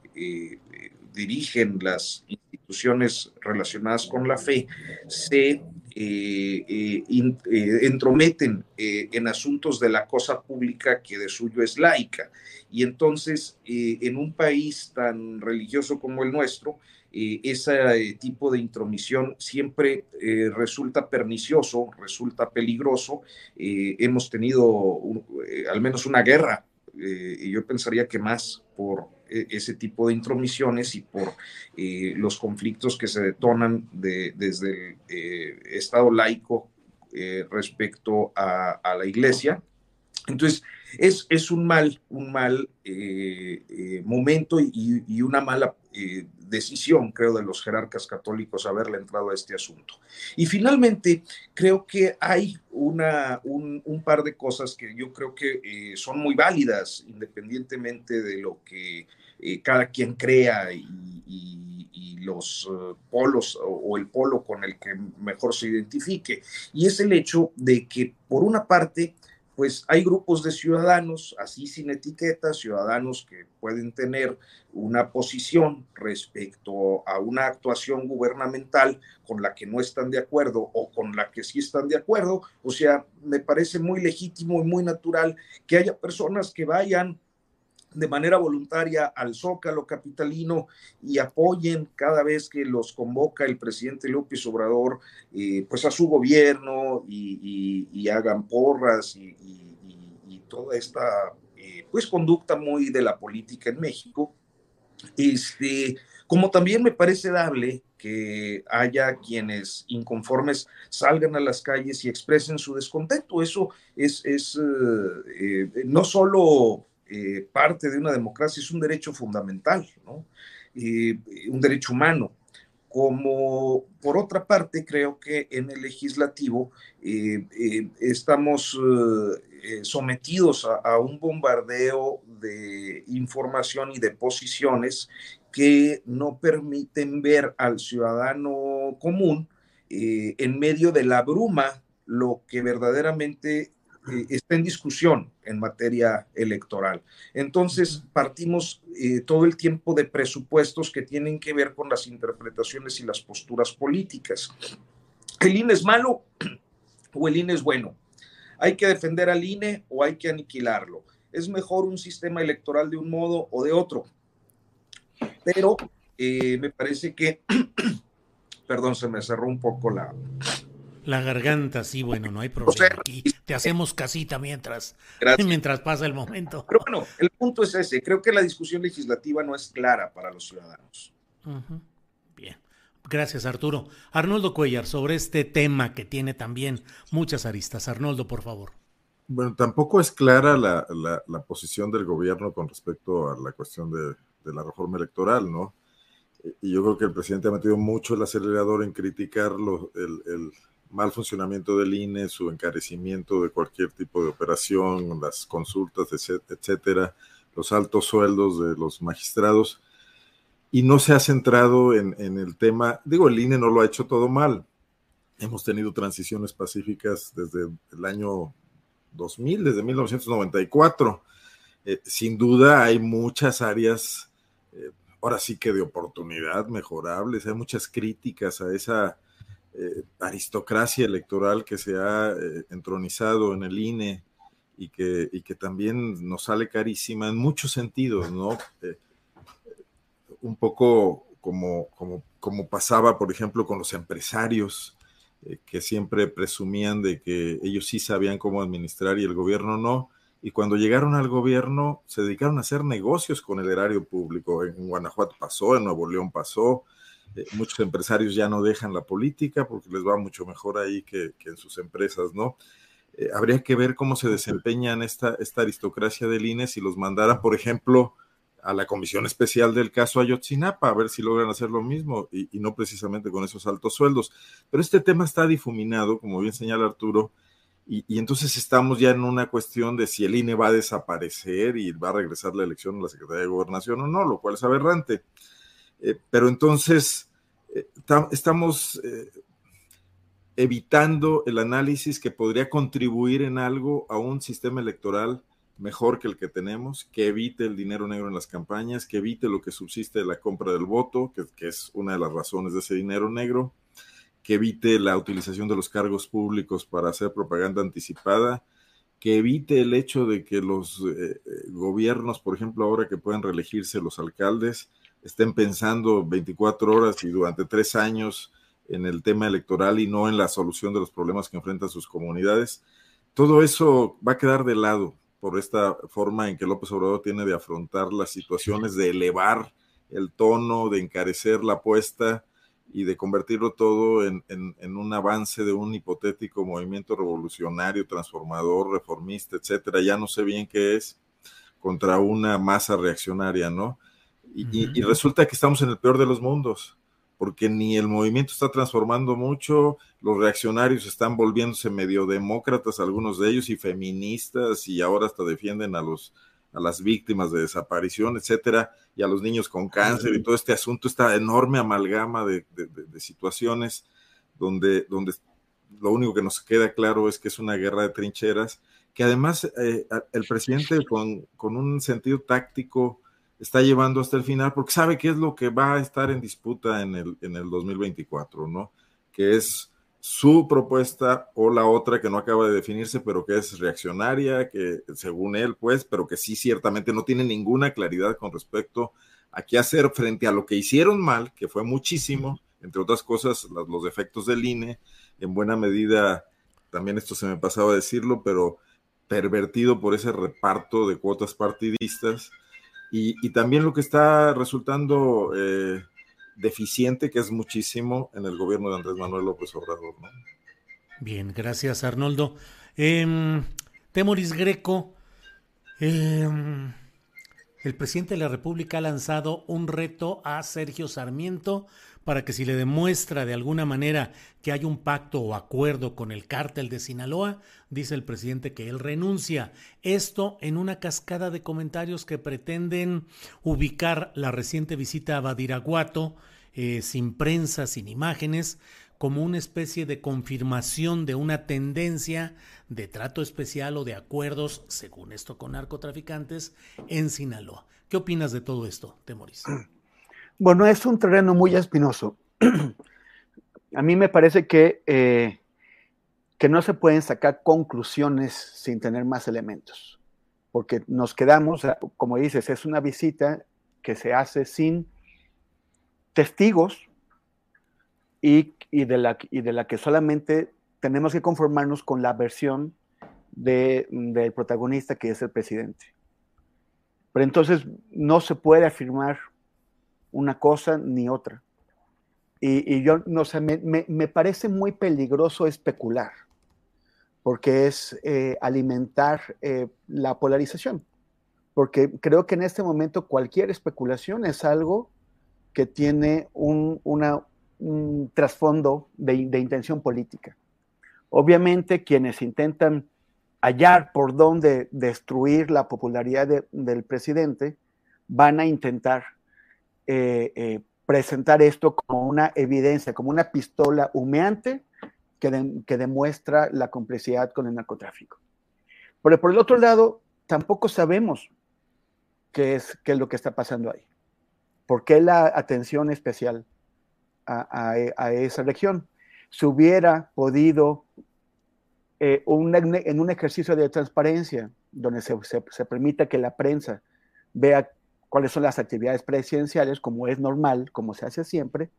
Speaker 3: dirigen las instituciones relacionadas con la fe se eh, eh, eh, entrometen en asuntos de la cosa pública que de suyo es laica. Y entonces, en un país tan religioso como el nuestro, ese tipo de intromisión siempre resulta pernicioso, resulta peligroso. hemos tenido al menos una guerra, yo pensaría que más por e, ese tipo de intromisiones y por eh, los conflictos que se detonan desde el eh, Estado laico eh, respecto a, la Iglesia. Entonces, es, un mal, un mal momento y, una mala decisión, creo, de los jerarcas católicos haberle entrado a este asunto. Y finalmente, creo que hay una, un, par de cosas que yo creo que son muy válidas, independientemente de lo que eh, cada quien crea y, los eh, polos o, el polo con el que mejor se identifique. Y es el hecho de que, por una parte, pues hay grupos de ciudadanos, así sin etiqueta, ciudadanos que pueden tener una posición respecto a una actuación gubernamental con la que no están de acuerdo o con la que sí están de acuerdo. O sea, me parece muy legítimo y muy natural que haya personas que vayan de manera voluntaria al Zócalo capitalino y apoyen cada vez que los convoca el presidente López Obrador, eh, pues a su gobierno y, hagan porras y, toda esta eh, pues conducta muy de la política en México. Este, como también me parece dable que haya quienes inconformes salgan a las calles y expresen su descontento. Eso es, es eh, no solo eh, parte de una democracia, es un derecho fundamental, ¿no? un derecho humano. Como por otra parte, creo que en el legislativo eh, eh, estamos sometidos a, a, un bombardeo de información y de posiciones que no permiten ver al ciudadano común en medio de la bruma lo que verdaderamente eh, está en discusión en materia electoral. Entonces, partimos eh, todo el tiempo de presupuestos que tienen que ver con las interpretaciones y las posturas políticas. ¿El INE es malo o el INE es bueno? ¿Hay que defender al INE o hay que aniquilarlo? ¿Es mejor un sistema electoral de un modo o de otro? Pero eh, me parece que, perdón, se me cerró un poco la,
Speaker 1: la garganta, sí, bueno, no hay problema. Aquí te hacemos casita mientras, mientras pasa el momento.
Speaker 3: Pero bueno, el punto es ese. Creo que la discusión legislativa no es clara para los ciudadanos.
Speaker 1: Bien. Gracias, Arturo. Arnoldo Cuellar, sobre este tema que tiene también muchas aristas. Arnoldo, por favor.
Speaker 2: Bueno, tampoco es clara la, la, posición del gobierno con respecto a la cuestión de, de la reforma electoral, ¿no? Y yo creo que el presidente ha metido mucho el acelerador en criticar el, el, mal funcionamiento del INE, su encarecimiento de cualquier tipo de operación, las consultas, etcétera, los altos sueldos de los magistrados, y no se ha centrado en, el tema, digo, el INE no lo ha hecho todo mal. Hemos tenido transiciones pacíficas desde el año 2000, desde 1994. Eh, sin duda hay muchas áreas, eh, ahora sí que de oportunidad mejorables, hay muchas críticas a esa eh, aristocracia electoral que se ha eh, entronizado en el INE y que, y que también nos sale carísima en muchos sentidos, ¿no? Eh, un poco como, como, como pasaba, por ejemplo, con los empresarios que siempre presumían de que ellos sí sabían cómo administrar y el gobierno no. Y cuando llegaron al gobierno se dedicaron a hacer negocios con el erario público. En Guanajuato pasó, en Nuevo León pasó. Eh, muchos empresarios ya no dejan la política porque les va mucho mejor ahí que, en sus empresas, ¿no? Eh, habría que ver cómo se desempeñan esta, esta aristocracia del INE si los mandaran, por ejemplo, a la comisión especial del caso Ayotzinapa, a ver si logran hacer lo mismo y, no precisamente con esos altos sueldos. Pero este tema está difuminado, como bien señala Arturo, y, entonces estamos ya en una cuestión de si el INE va a desaparecer y va a regresar la elección a la Secretaría de Gobernación o no, lo cual es aberrante. Eh, pero entonces eh, estamos eh, evitando el análisis que podría contribuir en algo a un sistema electoral mejor que el que tenemos, que evite el dinero negro en las campañas, que evite lo que subsiste de la compra del voto, que, es una de las razones de ese dinero negro, que evite la utilización de los cargos públicos para hacer propaganda anticipada, que evite el hecho de que los gobiernos, por ejemplo, ahora que pueden reelegirse los alcaldes, estén pensando 24 horas y durante tres años en el tema electoral y no en la solución de los problemas que enfrentan sus comunidades. Todo eso va a quedar de lado por esta forma en que López Obrador tiene de afrontar las situaciones, de elevar el tono, de encarecer la apuesta y de convertirlo todo en, un avance de un hipotético movimiento revolucionario, transformador, reformista, etcétera. Ya no sé bien qué es, contra una masa reaccionaria, ¿no? Y resulta que estamos en el peor de los mundos porque ni el movimiento está transformando mucho, los reaccionarios están volviéndose medio demócratas, algunos de ellos, y feministas, y ahora hasta defienden a los a las víctimas de desaparición, etcétera, y a los niños con cáncer y todo este asunto, esta enorme amalgama de, situaciones donde, donde lo único que nos queda claro es que es una guerra de trincheras, que además eh, el presidente con, con un sentido táctico está llevando hasta el final porque sabe qué es lo que va a estar en disputa en el, en el 2024, ¿no? Que es su propuesta o la otra que no acaba de definirse, pero que es reaccionaria, que según él, pues, pero que sí ciertamente no tiene ninguna claridad con respecto a qué hacer frente a lo que hicieron mal, que fue muchísimo, entre otras cosas, los, defectos del INE, en buena medida, también esto se me pasaba a decirlo, pero pervertido por ese reparto de cuotas partidistas, y, también lo que está resultando eh, deficiente, que es muchísimo en el gobierno de Andrés Manuel López Obrador.
Speaker 1: Bien, gracias Arnoldo. Em, Temoris Greco, em, el presidente de la República ha lanzado un reto a Sergio Sarmiento para que si le demuestra de alguna manera que hay un pacto o acuerdo con el cártel de Sinaloa, dice el presidente que él renuncia. Esto en una cascada de comentarios que pretenden ubicar la reciente visita a Badiraguato, eh, sin prensa, sin imágenes, como una especie de confirmación de una tendencia de trato especial o de acuerdos, según esto, con narcotraficantes en Sinaloa. ¿Qué opinas de todo esto, Temoris?
Speaker 4: Bueno, es un terreno muy espinoso. A mí me parece que, eh, que no se pueden sacar conclusiones sin tener más elementos, porque nos quedamos, como dices, es una visita que se hace sin testigos y, de, la, y de la que solamente tenemos que conformarnos con la versión del protagonista que es el presidente. Pero entonces no se puede afirmar una cosa ni otra. Y, yo, no sé, me, parece muy peligroso especular, porque es eh, alimentar eh, la polarización. Porque creo que en este momento cualquier especulación es algo que tiene un, trasfondo de, intención política. Obviamente quienes intentan hallar por dónde destruir la popularidad del presidente van a intentar eh, eh, presentar esto como una evidencia, como una pistola humeante que, que demuestra la complicidad con el narcotráfico. Pero por el otro lado, tampoco sabemos qué es, qué es lo que está pasando ahí. ¿Por qué la atención especial a, esa región? Si hubiera podido, eh, en un ejercicio de transparencia, donde se, se, se, permita que la prensa vea cuáles son las actividades presidenciales, como es normal, como se hace siempre,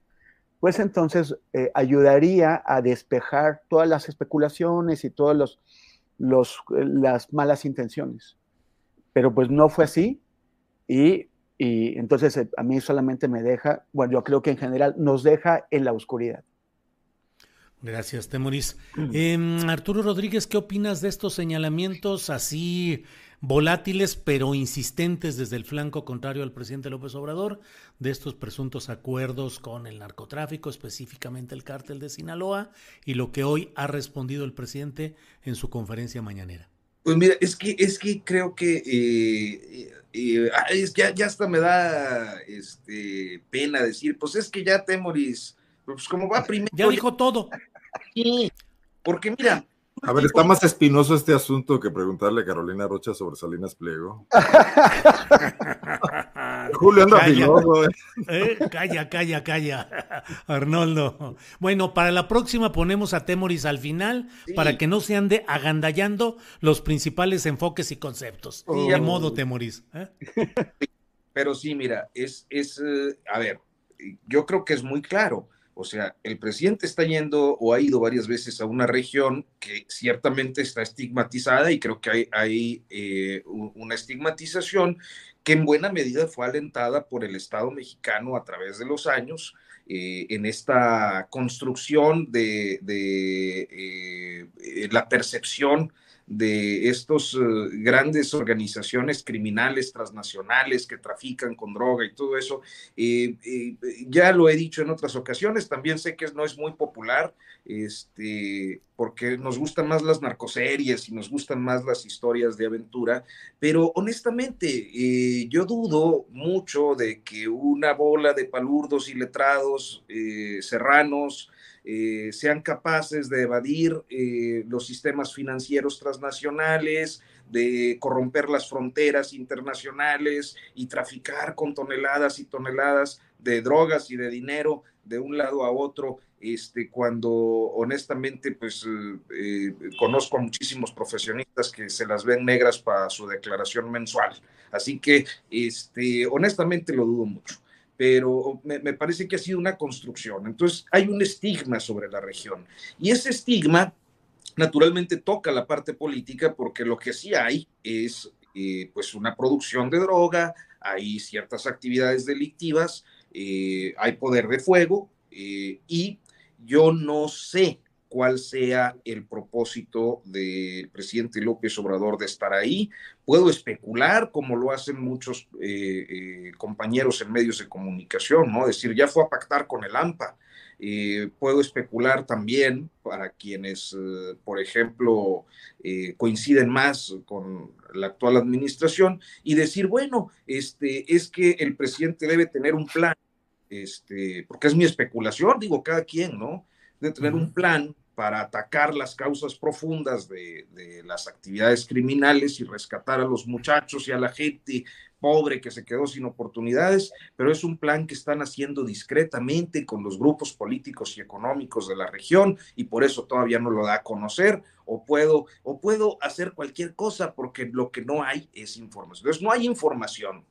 Speaker 4: pues entonces eh, ayudaría a despejar todas las especulaciones y todas los, los, las malas intenciones. Pero pues no fue así y, y entonces eh, a mí solamente me deja, bueno, yo creo que en general nos deja en la oscuridad.
Speaker 1: Gracias, Temoris. Eh, Arturo Rodríguez, ¿qué opinas de estos señalamientos así volátiles pero insistentes desde el flanco contrario al presidente López Obrador de estos presuntos acuerdos con el narcotráfico, específicamente el cártel de Sinaloa, y lo que hoy ha respondido el presidente en su conferencia mañanera?
Speaker 3: Pues mira, es que, es que creo que eh, eh, es que ya, hasta me da este, pena decir, pues es que ya Temoris, pues como va primero.
Speaker 1: Ya dijo todo.
Speaker 3: Sí, porque mira.
Speaker 2: A ver, está más espinoso este asunto que preguntarle a Carolina Rocha sobre Salinas Pliego.
Speaker 1: Julio anda calla, ¿eh? ¿eh? Calla, calla, calla, Arnoldo. Bueno, para la próxima ponemos a Temoris al final para que no se ande agandallando los principales enfoques y conceptos. de modo, Temoris. ¿eh?
Speaker 3: Pero sí, mira, es, es, eh, a ver, yo creo que es muy claro o sea, el presidente está yendo o ha ido varias veces a una región que ciertamente está estigmatizada y creo que hay, eh, una estigmatización que en buena medida fue alentada por el Estado mexicano a través de los años eh, en esta construcción de, eh, la percepción de estas eh, grandes organizaciones criminales transnacionales que trafican con droga y todo eso. Eh, eh, ya lo he dicho en otras ocasiones, también sé que no es muy popular, este, porque nos gustan más las narcoseries y nos gustan más las historias de aventura, pero honestamente yo dudo mucho de que una bola de palurdos y letrados serranos, eh, sean capaces de evadir eh, los sistemas financieros transnacionales, de corromper las fronteras internacionales y traficar con toneladas y toneladas de drogas y de dinero de un lado a otro, este, cuando honestamente pues eh, conozco a muchísimos profesionistas que se las ven negras para su declaración mensual. Así que este, honestamente lo dudo mucho pero me, parece que ha sido una construcción. Entonces, hay un estigma sobre la región. Y ese estigma, naturalmente, toca la parte política porque lo que sí hay es, eh, pues, una producción de droga, hay ciertas actividades delictivas, eh, hay poder de fuego, eh, y yo no sé cuál sea el propósito del presidente López Obrador de estar ahí. Puedo especular, como lo hacen muchos eh, eh, compañeros en medios de comunicación, ¿no? Decir, ya fue a pactar con el AMPA. Eh, puedo especular también para quienes, por ejemplo, coinciden más con la actual administración y decir, bueno, este, es que el presidente debe tener un plan, este, porque es mi especulación, digo, cada quien, ¿no? Debe tener un plan para atacar las causas profundas de, las actividades criminales y rescatar a los muchachos y a la gente pobre que se quedó sin oportunidades, pero es un plan que están haciendo discretamente con los grupos políticos y económicos de la región y por eso todavía no lo da a conocer o puedo o puedo hacer cualquier cosa porque lo que no hay es información. Entonces no hay información,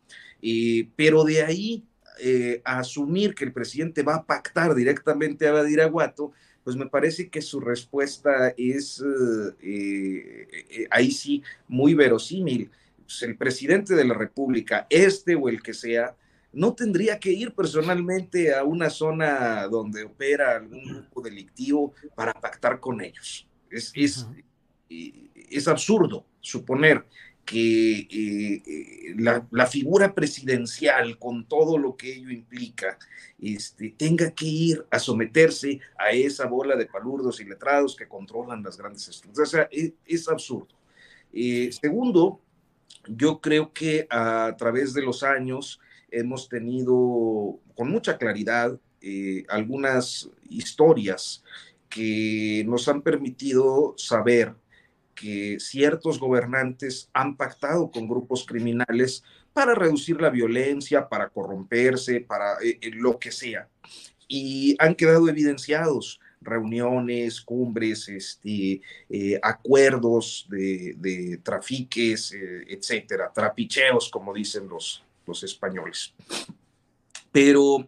Speaker 3: pero de ahí eh, a asumir que el presidente va a pactar directamente a Badiraguato, pues me parece que su respuesta es eh, eh, ahí sí muy verosímil. Pues, el presidente de la República, este o el que sea, no tendría que ir personalmente a una zona donde opera algún grupo delictivo para pactar con ellos. Es, es, es absurdo suponer que eh, eh, la, figura presidencial, con todo lo que ello implica, este, tenga que ir a someterse a esa bola de palurdos y letrados que controlan las grandes estructuras. O sea, e, es, absurdo. Eh, segundo, yo creo que a través de los años hemos tenido con mucha claridad algunas historias que nos han permitido saber que ciertos gobernantes han pactado con grupos criminales para reducir la violencia, para corromperse, para eh, eh, lo que sea. Y han quedado evidenciados reuniones, cumbres, este, eh, acuerdos de, trafiques, etcétera, trapicheos, como dicen los, los españoles. Pero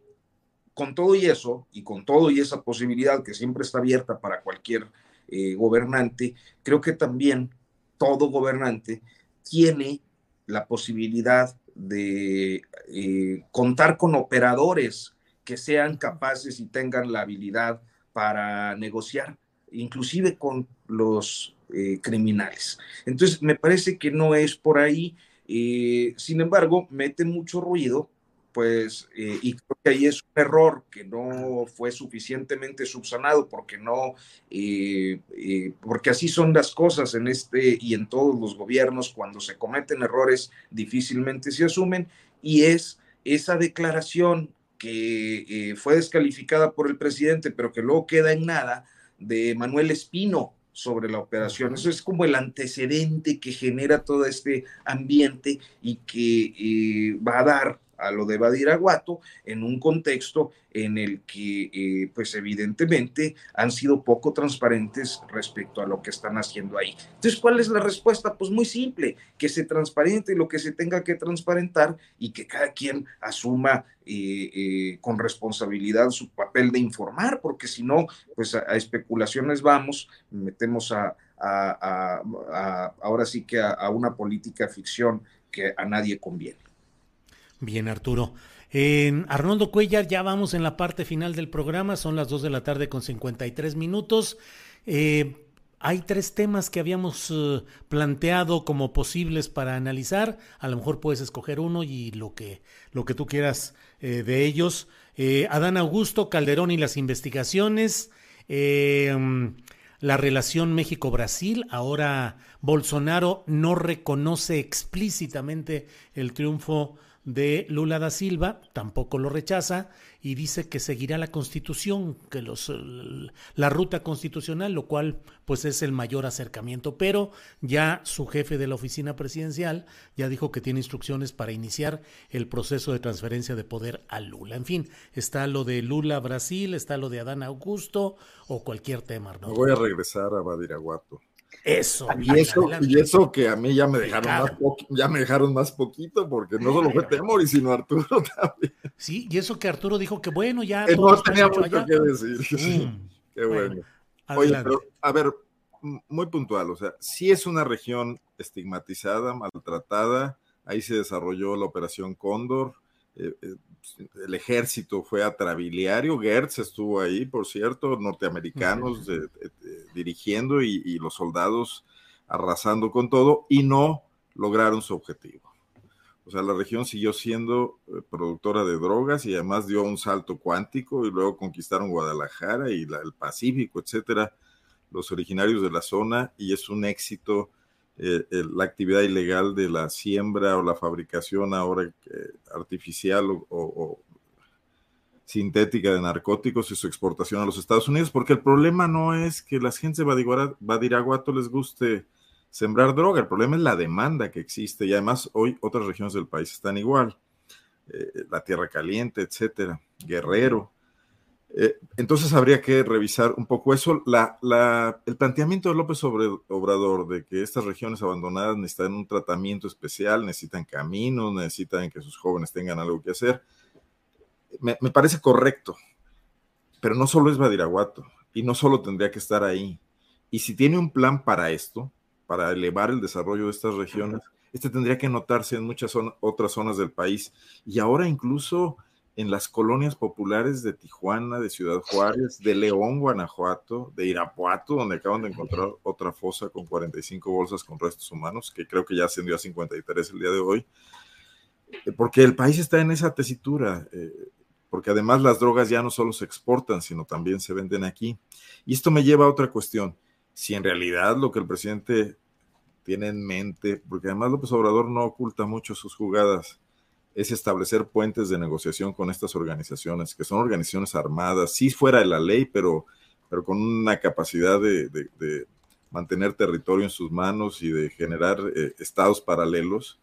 Speaker 3: con todo y eso, y con todo y esa posibilidad que siempre está abierta para cualquier eh, gobernante, creo que también todo gobernante tiene la posibilidad de eh, contar con operadores que sean capaces y tengan la habilidad para negociar, inclusive con los eh, criminales. Entonces, me parece que no es por ahí. sin embargo, mete mucho ruido pues, eh, y creo que ahí es un error que no fue suficientemente subsanado porque no, eh, eh, porque así son las cosas en este y en todos los gobiernos, cuando se cometen errores difícilmente se asumen, y es esa declaración que fue descalificada por el presidente, pero que luego queda en nada, de Manuel Espino, sobre la operación. Eso es como el antecedente que genera todo este ambiente y que va a dar a lo de Badiraguato en un contexto en el que, eh, pues evidentemente, han sido poco transparentes respecto a lo que están haciendo ahí. Entonces, ¿cuál es la respuesta? Pues muy simple, que se transparente lo que se tenga que transparentar y que cada quien asuma eh, eh, con responsabilidad su papel de informar, porque si no, pues a, especulaciones vamos, metemos a, ahora sí que a una política ficción que a nadie conviene.
Speaker 1: Bien, Arturo. En Arnoldo Cuellar, ya vamos en la parte final del programa, son las 2 de la tarde con 53 minutos. Eh, hay tres temas que habíamos eh, planteado como posibles para analizar. A lo mejor puedes escoger uno y lo que, lo que tú quieras eh, de ellos. Adán Augusto, Calderón y las investigaciones. la relación México-Brasil. Ahora Bolsonaro no reconoce explícitamente el triunfo de Lula da Silva, tampoco lo rechaza y dice que seguirá la constitución, que los, la ruta constitucional, lo cual pues es el mayor acercamiento. Pero ya su jefe de la oficina presidencial ya dijo que tiene instrucciones para iniciar el proceso de transferencia de poder a Lula. En fin, está lo de Lula Brasil, está lo de Adán Augusto o cualquier tema.
Speaker 2: ¿no? Voy a regresar a Badiraguato.
Speaker 1: Eso.
Speaker 2: Y eso, y eso que a mí ya me dejaron más ya me dejaron más poquito, porque no solo fue Temor, sino Arturo también.
Speaker 1: Sí, y eso que Arturo dijo que bueno, ya.
Speaker 2: no tenía mucho que decir. Mm. Qué bueno. Oye, pero, a ver, muy puntual, o sea, sí es una región estigmatizada, maltratada, ahí se desarrolló la operación Cóndor, eh, eh, el ejército fue atrabiliario, Gertz estuvo ahí, por cierto, norteamericanos dirigiendo y, los soldados arrasando con todo y no lograron su objetivo. O sea, la región siguió siendo eh, productora de drogas y además dio un salto cuántico y luego conquistaron Guadalajara y el Pacífico, etcétera, los originarios de la zona y es un éxito eh, la actividad ilegal de la siembra o la fabricación ahora artificial o, sintética de narcóticos y su exportación a los Estados Unidos, porque el problema no es que las gentes de Badiraguato les guste sembrar droga, el problema es la demanda que existe y además hoy otras regiones del país están igual, eh, la Tierra Caliente, etcétera, Guerrero. Eh, entonces habría que revisar un poco eso. el planteamiento de López Obrador de que estas regiones abandonadas necesitan un tratamiento especial, necesitan caminos, necesitan que sus jóvenes tengan algo que hacer, me, parece correcto, pero no solo es Badiraguato y no solo tendría que estar ahí. Y si tiene un plan para esto, para elevar el desarrollo de estas regiones, este tendría que notarse en muchas otras zonas del país y ahora incluso en las colonias populares de Tijuana, de Ciudad Juárez, de León, Guanajuato, de Irapuato, donde acaban de encontrar otra fosa con 45 bolsas con restos humanos, que creo que ya ascendió a 53 el día de hoy, eh, porque el país está en esa tesitura, eh, porque además las drogas ya no solo se exportan, sino también se venden aquí. Y esto me lleva a otra cuestión. Si en realidad lo que el presidente tiene en mente, porque además López Obrador no oculta mucho sus jugadas, es establecer puentes de negociación con estas organizaciones, que son organizaciones armadas, sí fuera de la ley, pero, pero con una capacidad de, mantener territorio en sus manos y de generar eh, estados paralelos,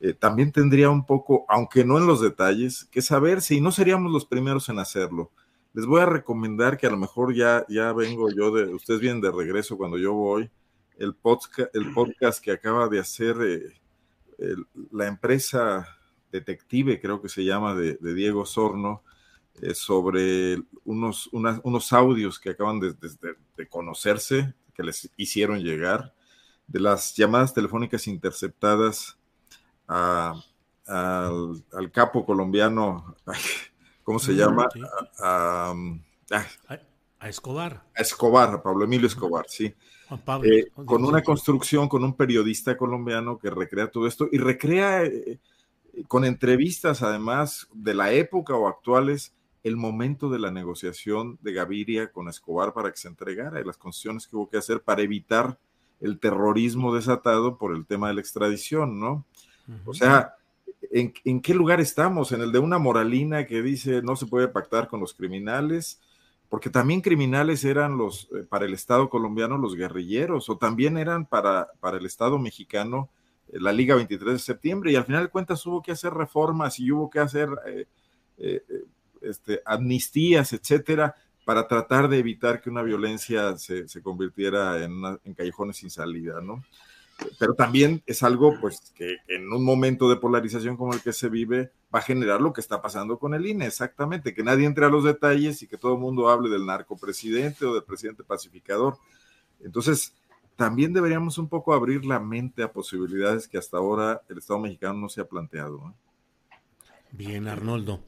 Speaker 2: eh, también tendría un poco, aunque no en los detalles, que saber si no seríamos los primeros en hacerlo. Les voy a recomendar que a lo mejor ya, ya vengo yo de, ustedes vienen de regreso cuando yo voy, el podcast, el podcast que acaba de hacer eh, la empresa detective, creo que se llama, de, Diego Sorno, eh, sobre unos, unos audios que acaban de, conocerse, que les hicieron llegar, de las llamadas telefónicas interceptadas al, capo colombiano, ¿cómo se llama?
Speaker 1: A, Escobar.
Speaker 2: A Escobar, a Pablo Emilio Escobar, sí. Eh, con una construcción, con un periodista colombiano que recrea todo esto y recrea eh, con entrevistas además de la época o actuales el momento de la negociación de Gaviria con Escobar para que se entregara y las concesiones que hubo que hacer para evitar el terrorismo desatado por el tema de la extradición, ¿no? O sea, ¿en, ¿en, qué lugar estamos? ¿En el de una moralina que dice no se puede pactar con los criminales? Porque también criminales eran los, eh, para el Estado colombiano, los guerrilleros, o también eran para, para el Estado mexicano la Liga 23 de septiembre, y al final de cuentas hubo que hacer reformas y hubo que hacer eh, este, amnistías, etcétera, para tratar de evitar que una violencia se, convirtiera en, en, callejones sin salida, ¿no? Pero también es algo, pues, que en un momento de polarización como el que se vive, va a generar lo que está pasando con el INE, exactamente, que nadie entre a los detalles y que todo el mundo hable del narcopresidente o del presidente pacificador. Entonces, también deberíamos un poco abrir la mente a posibilidades que hasta ahora el Estado mexicano no se ha planteado.
Speaker 1: Bien, Arnoldo.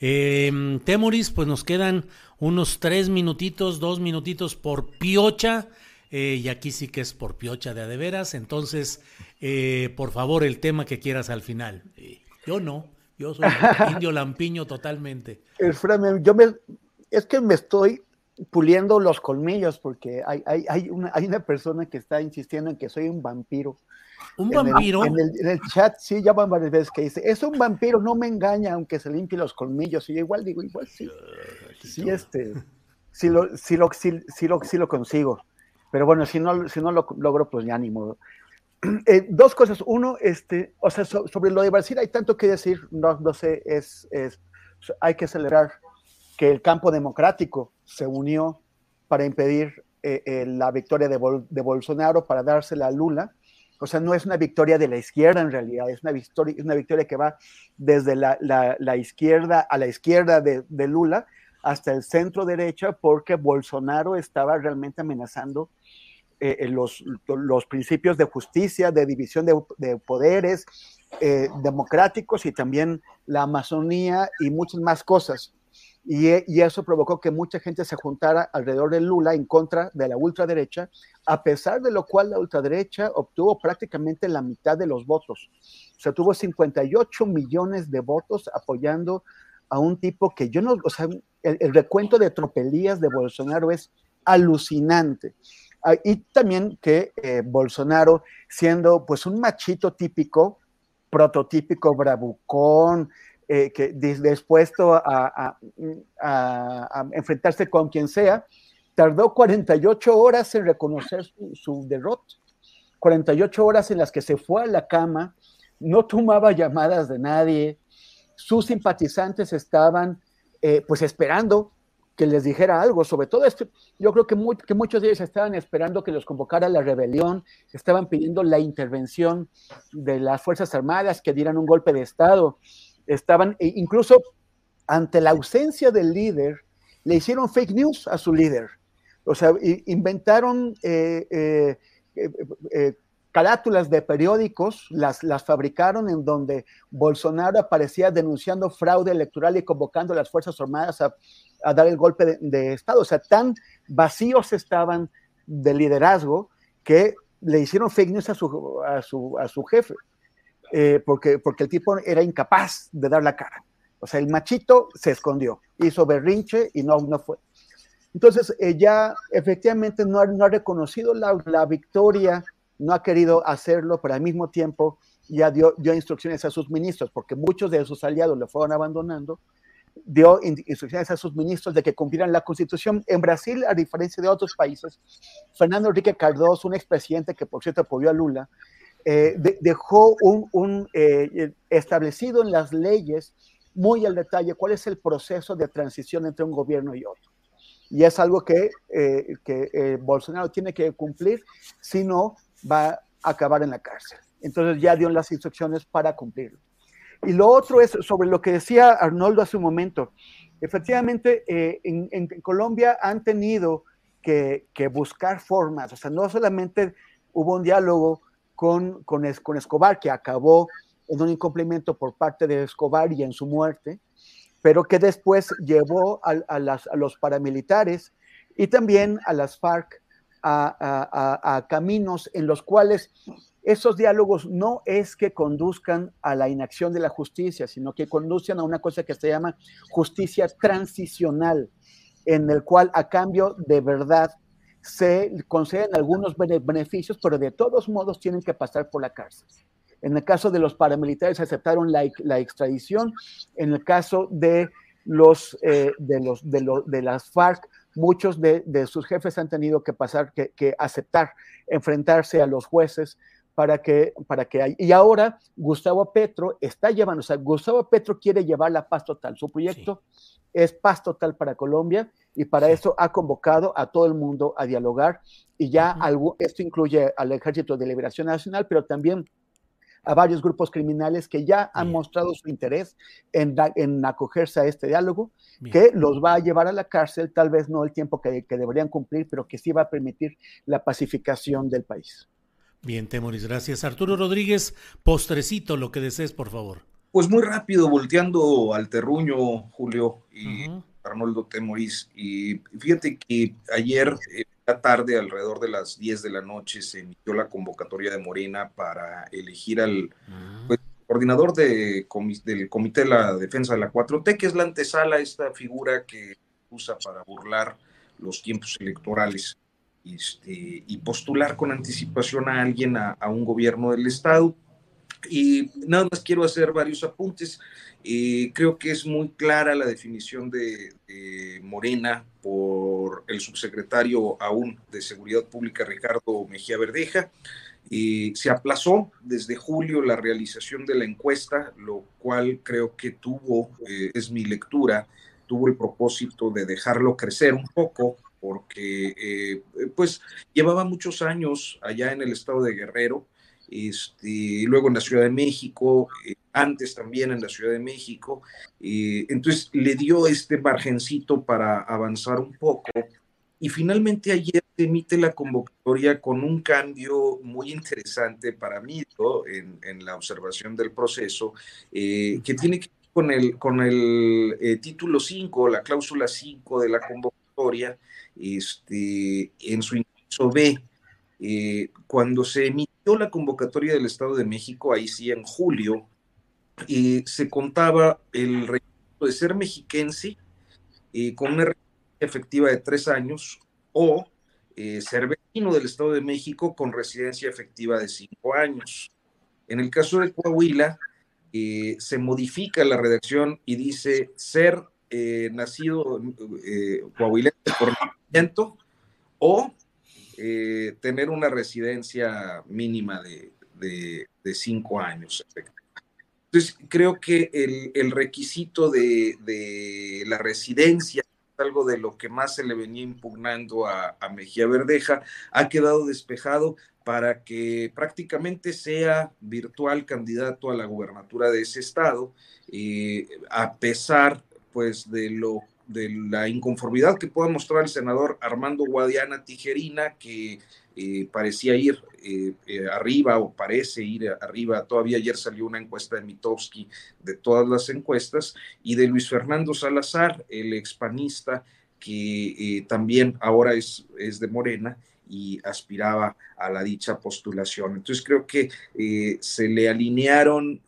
Speaker 1: Eh, Temoris, pues nos quedan unos tres minutitos, dos minutitos por piocha. Eh, y aquí sí que es por piocha de adeveras. Entonces, eh, por favor, el tema que quieras al final. Eh, yo no, yo soy indio lampiño totalmente.
Speaker 4: yo me, es que me estoy puliendo los colmillos porque hay, hay, hay, una, hay una persona que está insistiendo en que soy un vampiro.
Speaker 1: ¿Un vampiro?
Speaker 4: en, el, chat, sí, ya van varias veces que dice, es un vampiro, no me engaña, aunque se limpie los colmillos. Y yo igual digo, igual sí. Sí, este, sí lo, sí lo, sí, lo, sí lo consigo. Pero bueno, si no, si no lo logro, pues ya ni modo. Eh, dos cosas. Uno, este, o sea, sobre lo de Brasil hay tanto que decir, no, no sé, es, es, hay que acelerar que el campo democrático se unió para impedir eh, eh, la victoria de, Bolsonaro, para dársela a Lula. O sea, no es una victoria de la izquierda en realidad, es una victoria, es una victoria que va desde la, la, izquierda a la izquierda de, Lula hasta el centro derecha, porque Bolsonaro estaba realmente amenazando eh, los, los, principios de justicia, de división de, poderes eh, democráticos y también la Amazonía y muchas más cosas. Y, eso provocó que mucha gente se juntara alrededor de Lula en contra de la ultraderecha, a pesar de lo cual la ultraderecha obtuvo prácticamente la mitad de los votos. O sea, tuvo 58 millones de votos apoyando a un tipo que yo no, o sea, el recuento de tropelías de Bolsonaro es alucinante. Ah, y también que eh, Bolsonaro, siendo pues un machito típico, prototípico bravucón, eh, que dispuesto a, enfrentarse con quien sea, tardó 48 horas en reconocer su, derrota, 48 horas en las que se fue a la cama, no tomaba llamadas de nadie, sus simpatizantes estaban eh, pues esperando que les dijera algo, sobre todo esto, yo creo que, que muchos de ellos estaban esperando que los convocara la rebelión, estaban pidiendo la intervención de las Fuerzas Armadas, que dieran un golpe de Estado, estaban e incluso ante la ausencia del líder, le hicieron fake news a su líder, o sea, inventaron eh, eh, eh, carátulas de periódicos, las, las fabricaron en donde Bolsonaro aparecía denunciando fraude electoral y convocando a las Fuerzas Armadas a dar el golpe de, Estado. O sea, tan vacíos estaban de liderazgo que le hicieron fake news a su, a su, a su jefe, eh, porque, porque el tipo era incapaz de dar la cara. O sea, el machito se escondió, hizo berrinche y no, no fue. Entonces, ella efectivamente no ha, no ha reconocido la, la, victoria, no ha querido hacerlo, pero al mismo tiempo ya dio, dio instrucciones a sus ministros, porque muchos de sus aliados le fueron abandonando dio instrucciones a sus ministros de que cumplieran la constitución. En Brasil, a diferencia de otros países, Fernando Enrique Cardoso, un expresidente que por cierto apoyó a Lula, eh, dejó un, eh, establecido en las leyes muy al detalle cuál es el proceso de transición entre un gobierno y otro. Y es algo que, eh, que Bolsonaro tiene que cumplir, si no, va a acabar en la cárcel. Entonces ya dio las instrucciones para cumplirlo. Y lo otro es sobre lo que decía Arnoldo hace un momento. efectivamente, en, Colombia han tenido que, buscar formas, o sea, no solamente hubo un diálogo con, con, Escobar, que acabó en un incumplimiento por parte de Escobar y en su muerte, pero que después llevó a, los paramilitares y también a las FARC a, caminos en los cuales esos diálogos no es que conduzcan a la inacción de la justicia, sino que conducen a una cosa que se llama justicia transicional, en el cual a cambio de verdad se conceden algunos beneficios, pero de todos modos tienen que pasar por la cárcel. En el caso de los paramilitares aceptaron la, extradición, en el caso de los, eh, de, los, de, las FARC, muchos de, sus jefes han tenido que pasar, que, que aceptar, enfrentarse a los jueces para que, para que y ahora Gustavo Petro está llevando, o sea, Gustavo Petro quiere llevar la paz total. Su proyecto es paz total para Colombia y para eso ha convocado a todo el mundo a dialogar y ya algo, esto incluye al Ejército de Liberación Nacional, pero también a varios grupos criminales que ya han mostrado su interés en, en, acogerse a este diálogo, que los va a llevar a la cárcel, tal vez no el tiempo que, que deberían cumplir, pero que sí va a permitir la pacificación del país.
Speaker 1: Bien, Temoris, gracias. Arturo Rodríguez, postrecito, lo que desees, por favor.
Speaker 3: Pues muy rápido, volteando al terruño, Julio y Arnoldo Temoris. Y fíjate que ayer, eh, la tarde, alrededor de las 10 de la noche, se emitió la convocatoria de Morena para elegir al ah. pues, coordinador de, del Comité de la Defensa de la 4T, que es la antesala, esta figura que usa para burlar los tiempos electorales este, y postular con anticipación a alguien a, un gobierno del Estado. Y nada más quiero hacer varios apuntes. Eh, creo que es muy clara la definición de, Morena por el subsecretario aún de Seguridad Pública, Ricardo Mejía Verdeja. y se aplazó desde julio la realización de la encuesta, lo cual creo que tuvo, eh, es mi lectura, tuvo el propósito de dejarlo crecer un poco porque eh, pues llevaba muchos años allá en el estado de Guerrero, este, luego en la Ciudad de México, eh, antes también en la Ciudad de México, eh, entonces le dio este margencito para avanzar un poco y finalmente ayer emite la convocatoria con un cambio muy interesante para mí en, en, la observación del proceso, que tiene que ver con el, con el título 5, la cláusula 5 de la convocatoria, este, en su inciso B, eh, cuando se emitió la convocatoria del Estado de México, ahí sí en julio, eh, se contaba el requisito de ser mexiquense eh, con una residencia efectiva de tres años o ser vecino del Estado de México con residencia efectiva de cinco años. En el caso de Coahuila, se modifica la redacción y dice ser nacido coahuilense por o eh, tener una residencia mínima de, cinco años. Entonces, creo que el, requisito de, la residencia, algo de lo que más se le venía impugnando a, Mejía Verdeja, ha quedado despejado para que prácticamente sea virtual candidato a la gubernatura de ese estado, eh, a pesar pues de lo de la inconformidad que pueda mostrar el senador Armando Guadiana Tijerina, que eh, parecía ir eh, eh, arriba o parece ir arriba. Todavía ayer salió una encuesta de Mitowski de todas las encuestas y de Luis Fernando Salazar, el expanista que también ahora es, es de Morena y aspiraba a la dicha postulación. Entonces creo que se le alinearon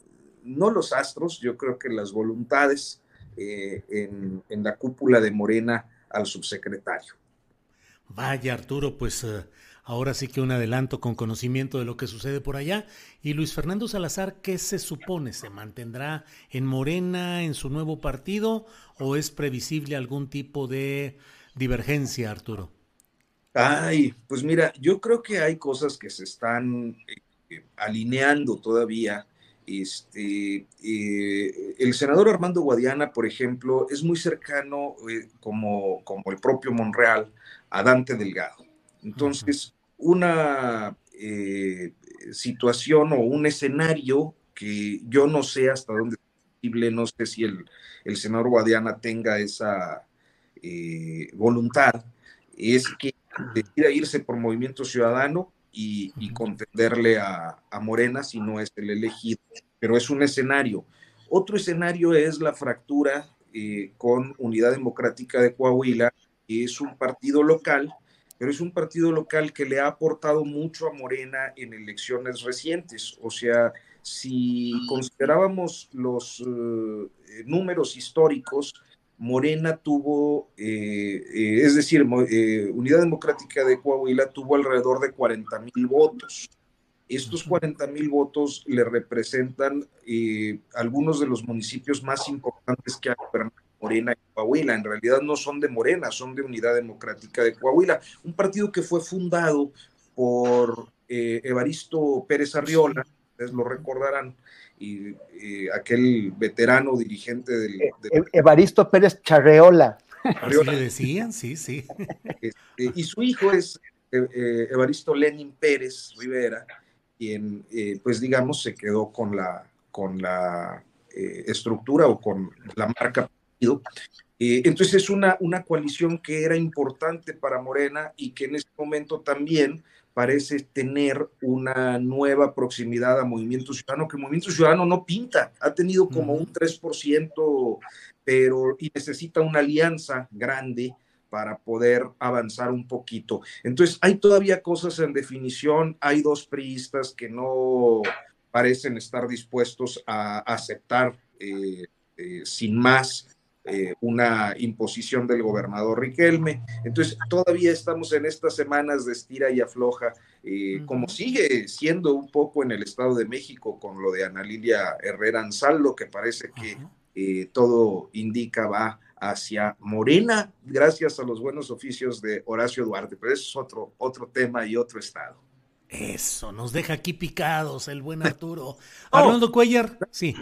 Speaker 3: no los astros, yo creo que las voluntades eh, en, la cúpula de Morena al subsecretario.
Speaker 1: Vaya, Arturo, pues eh, ahora sí que un adelanto con conocimiento de lo que sucede por allá. Y Luis Fernando Salazar, ¿qué se supone? ¿Se mantendrá en Morena, en su nuevo partido, o es previsible algún tipo de divergencia, Arturo?
Speaker 3: Ay, pues mira, yo creo que hay cosas que se están eh, alineando todavía este, eh, el senador Armando Guadiana, por ejemplo, es muy cercano, eh, como, como el propio Monreal, a Dante Delgado. Entonces, una eh, situación o un escenario que yo no sé hasta dónde posible, no sé si el, el senador Guadiana tenga esa voluntad, es que decida irse por Movimiento Ciudadano y, contenderle a, Morena si no es el elegido, pero es un escenario. Otro escenario es la fractura eh, con Unidad Democrática de Coahuila, que es un partido local, pero es un partido local que le ha aportado mucho a Morena en elecciones recientes. O sea, si considerábamos los eh, números históricos, Morena tuvo, eh, eh, es decir, Unidad Democrática de Coahuila tuvo alrededor de 40 mil votos. Estos 40 mil votos le representan algunos de los municipios más importantes que ha gobernado Morena y Coahuila. En realidad no son de Morena, son de Unidad Democrática de Coahuila. Un partido que fue fundado por Evaristo Pérez Arriola, ustedes lo recordarán, y, aquel veterano dirigente del,
Speaker 4: e, e, Evaristo Pérez Charreola.
Speaker 1: Así le decían, sí, sí.
Speaker 3: Este, y su hijo es eh, eh, Evaristo Lenin Pérez Rivera, quien, eh, pues digamos, se quedó con la, con la estructura o con la marca partido. entonces es una, una coalición que era importante para Morena y que en este momento también parece tener una nueva proximidad a Movimiento Ciudadano, que Movimiento Ciudadano no pinta, ha tenido como un 3%, pero y necesita una alianza grande para poder avanzar un poquito. Entonces, hay todavía cosas en definición, hay dos priistas que no parecen estar dispuestos a aceptar eh, eh, sin más eh, una imposición del gobernador Riquelme. Entonces, todavía estamos en estas semanas de estira y afloja, eh, como sigue siendo un poco en el Estado de México con lo de Ana Lilia Herrera Ansaldo, que parece que eh, todo indica va hacia Morena, gracias a los buenos oficios de Horacio Duarte, pero eso es otro, otro tema y otro estado.
Speaker 1: Eso, nos deja aquí picados el buen Arturo. Arnoldo Cuellar, sí.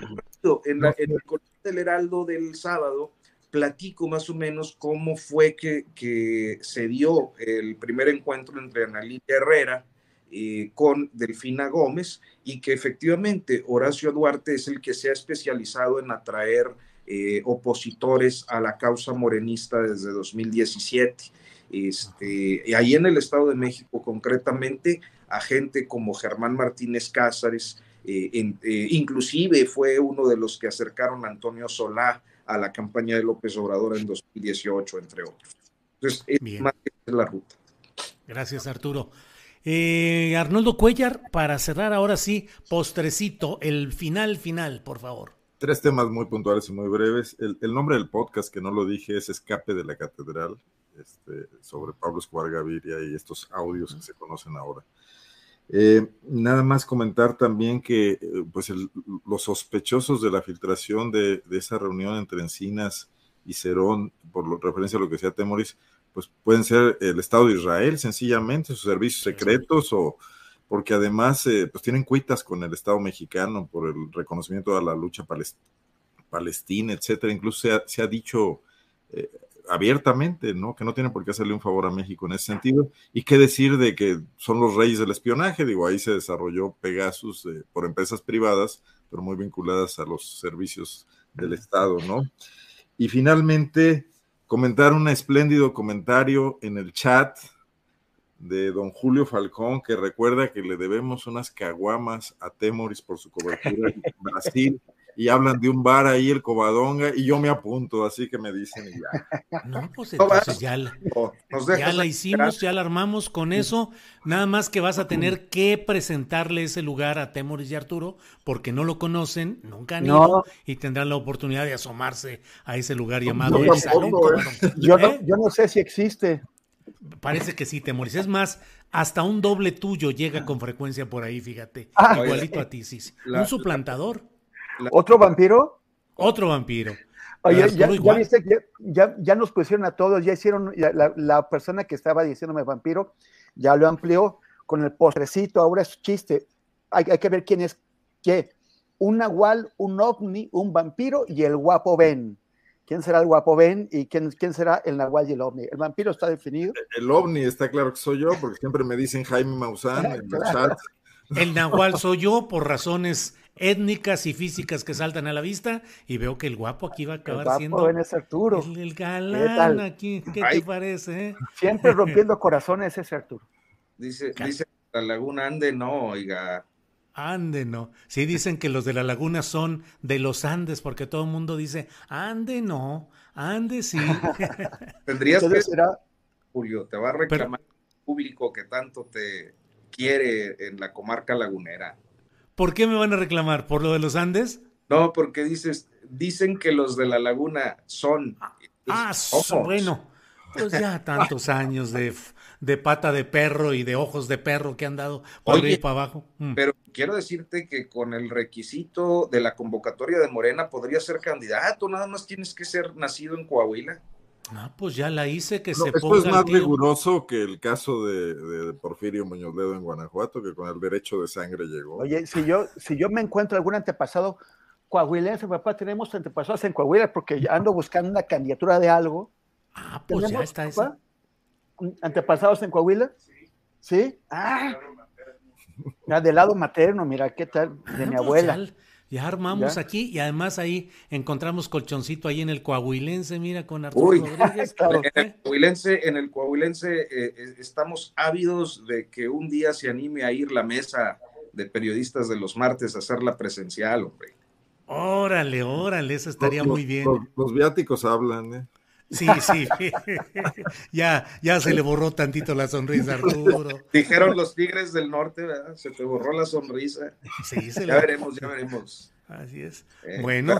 Speaker 3: En, en el del Heraldo del sábado, platico más o menos cómo fue que, que se dio el primer encuentro entre Analia Herrera eh, con Delfina Gómez y que efectivamente Horacio Duarte es el que se ha especializado en atraer eh, opositores a la causa morenista desde 2017. Este, y ahí en el Estado de México concretamente a gente como Germán Martínez Cázares, eh, inclusive fue uno de los que acercaron a Antonio Solá a la campaña de López Obrador en 2018, entre otros. Entonces, es más la ruta.
Speaker 1: Gracias, Arturo. Eh, Arnoldo Cuellar, para cerrar ahora sí, postrecito, el final final, por favor.
Speaker 2: Tres temas muy puntuales y muy breves. El, nombre del podcast, que no lo dije, es Escape de la Catedral, este, sobre Pablo Escobar Gaviria y estos audios que se conocen ahora. Eh, nada más comentar también que eh, pues los sospechosos de la filtración de, esa reunión entre Encinas y Cerón, por lo, referencia a lo que decía Temoris, pues pueden ser el Estado de Israel, sencillamente, sus servicios secretos, o porque además eh, pues tienen cuitas con el Estado mexicano por el reconocimiento de la lucha palestina, etcétera. Incluso se ha, se ha dicho abiertamente, ¿no? Que no tienen por qué hacerle un favor a México en ese sentido. Y qué decir de que son los reyes del espionaje, digo, ahí se desarrolló Pegasus eh, por empresas privadas, pero muy vinculadas a los servicios del Estado, ¿no? Y finalmente, comentar un espléndido comentario en el chat de don Julio Falcón, que recuerda que le debemos unas caguamas a Temoris por su cobertura en Brasil y hablan de un bar ahí, el Covadonga, y yo me apunto, así que me dicen
Speaker 1: ya. No, pues entonces ya, la, ya la hicimos, ya la armamos con eso, nada más que vas a tener que presentarle ese lugar a Temoris y Arturo, porque no lo conocen, nunca han ido, y tendrán la oportunidad de asomarse a ese lugar llamado
Speaker 4: ¿eh? yo, no, yo no sé si existe.
Speaker 1: Parece que sí, Temoris. Es más, hasta un doble tuyo llega con frecuencia por ahí, fíjate. Ah. Igualito a ti, sí. un suplantador.
Speaker 4: ¿Otro vampiro?
Speaker 1: Otro vampiro.
Speaker 4: Oye, ya, ya, ya, nos pusieron a todos, ya hicieron, la, persona que estaba diciéndome vampiro, ya lo amplió con el postrecito, ahora es chiste. Hay, hay que ver quién es qué. Un nahual, un ovni, un vampiro y el guapo Ben. ¿Quién será el guapo Ben y quién, quién será el nahual y el ovni? ¿El vampiro está definido?
Speaker 2: El ovni está claro que soy yo, porque siempre me dicen Jaime Maussan en el chat
Speaker 1: El nahual soy yo por razones étnicas y físicas que saltan a la vista y veo que el guapo aquí va a acabar
Speaker 4: el
Speaker 1: siendo
Speaker 4: es Arturo.
Speaker 1: El, galán aquí. ¿Qué te parece? Eh?
Speaker 4: Siempre rompiendo corazones ese Arturo.
Speaker 3: Dice, dice la laguna Ande no, oiga.
Speaker 1: Ande no. Sí dicen que los de la laguna son de los Andes porque todo el mundo dice Ande no, Ande sí.
Speaker 3: Tendrías que será Julio, te va a reclamar el público que tanto te quiere en la comarca lagunera.
Speaker 1: ¿Por qué me van a reclamar? ¿Por lo de los Andes?
Speaker 3: No, porque dices, dicen que los de la laguna son.
Speaker 1: Ah, bueno. Pues ya tantos años de, de, pata de perro y de ojos de perro que han dado por ahí para abajo.
Speaker 3: Mm. Pero quiero decirte que con el requisito de la convocatoria de Morena podría ser candidato, nada más tienes que ser nacido en Coahuila.
Speaker 1: Ah, pues ya la hice que se
Speaker 2: Esto es más riguroso que el caso de, Porfirio Muñoz Ledo en Guanajuato, que con el derecho de sangre llegó.
Speaker 4: Oye, si yo, si yo me encuentro algún antepasado coahuilense, papá, tenemos antepasados en Coahuila porque ando buscando una candidatura de algo.
Speaker 1: Ah, pues ya está eso.
Speaker 4: ¿Antepasados en Coahuila? Sí. Ah, del lado materno, mira, ¿qué tal? De mi ah, pues abuela.
Speaker 1: Ya armamos aquí y además ahí encontramos colchoncito ahí en el Coahuilense, mira, con Arturo Rodríguez.
Speaker 3: En el Coahuilense, en el Coahuilense eh, eh, estamos ávidos de que un día se anime a ir la mesa de periodistas de los martes a hacerla presencial, hombre.
Speaker 1: Órale, órale, eso estaría muy bien.
Speaker 2: Los, viáticos hablan, ¿eh?
Speaker 1: Sí, sí. ya, ya se le borró tantito la sonrisa, Arturo.
Speaker 3: Dijeron los Tigres del Norte, ¿verdad? Se te borró la sonrisa.
Speaker 1: Sí, se
Speaker 3: ya veremos, ya veremos.
Speaker 1: Así es. Eh, bueno.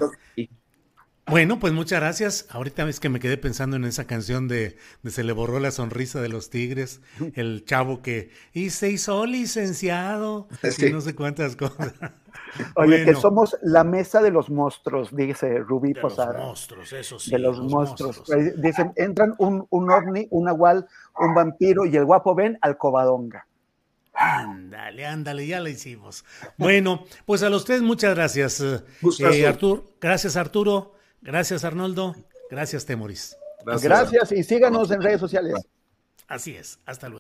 Speaker 1: Bueno, pues muchas gracias. Ahorita es que me quedé pensando en esa canción de, Se le borró la sonrisa de los tigres, el chavo que y se hizo licenciado y no sé cuántas cosas.
Speaker 4: Oye, que somos la mesa de los monstruos, dice Rubí Posada.
Speaker 1: De los monstruos, eso sí.
Speaker 4: De los, monstruos. Dicen, entran un, un ovni, un nahual, un vampiro y el guapo ven al cobadonga.
Speaker 1: Ándale, ándale, ya lo hicimos. Bueno, pues a los tres muchas gracias. Eh, Arturo, gracias Arturo, gracias Arnoldo, gracias Temoris.
Speaker 4: Gracias. gracias y síganos en redes sociales.
Speaker 1: Así es, hasta luego.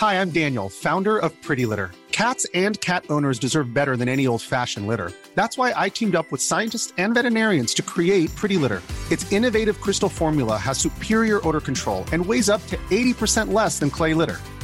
Speaker 6: Hi, I'm Daniel, founder of Pretty Litter. Cats and cat owners deserve better than any old-fashioned litter. That's why I teamed up with scientists and veterinarians to create Pretty Litter. Its innovative crystal formula has superior odor control and weighs up to 80% less than clay litter.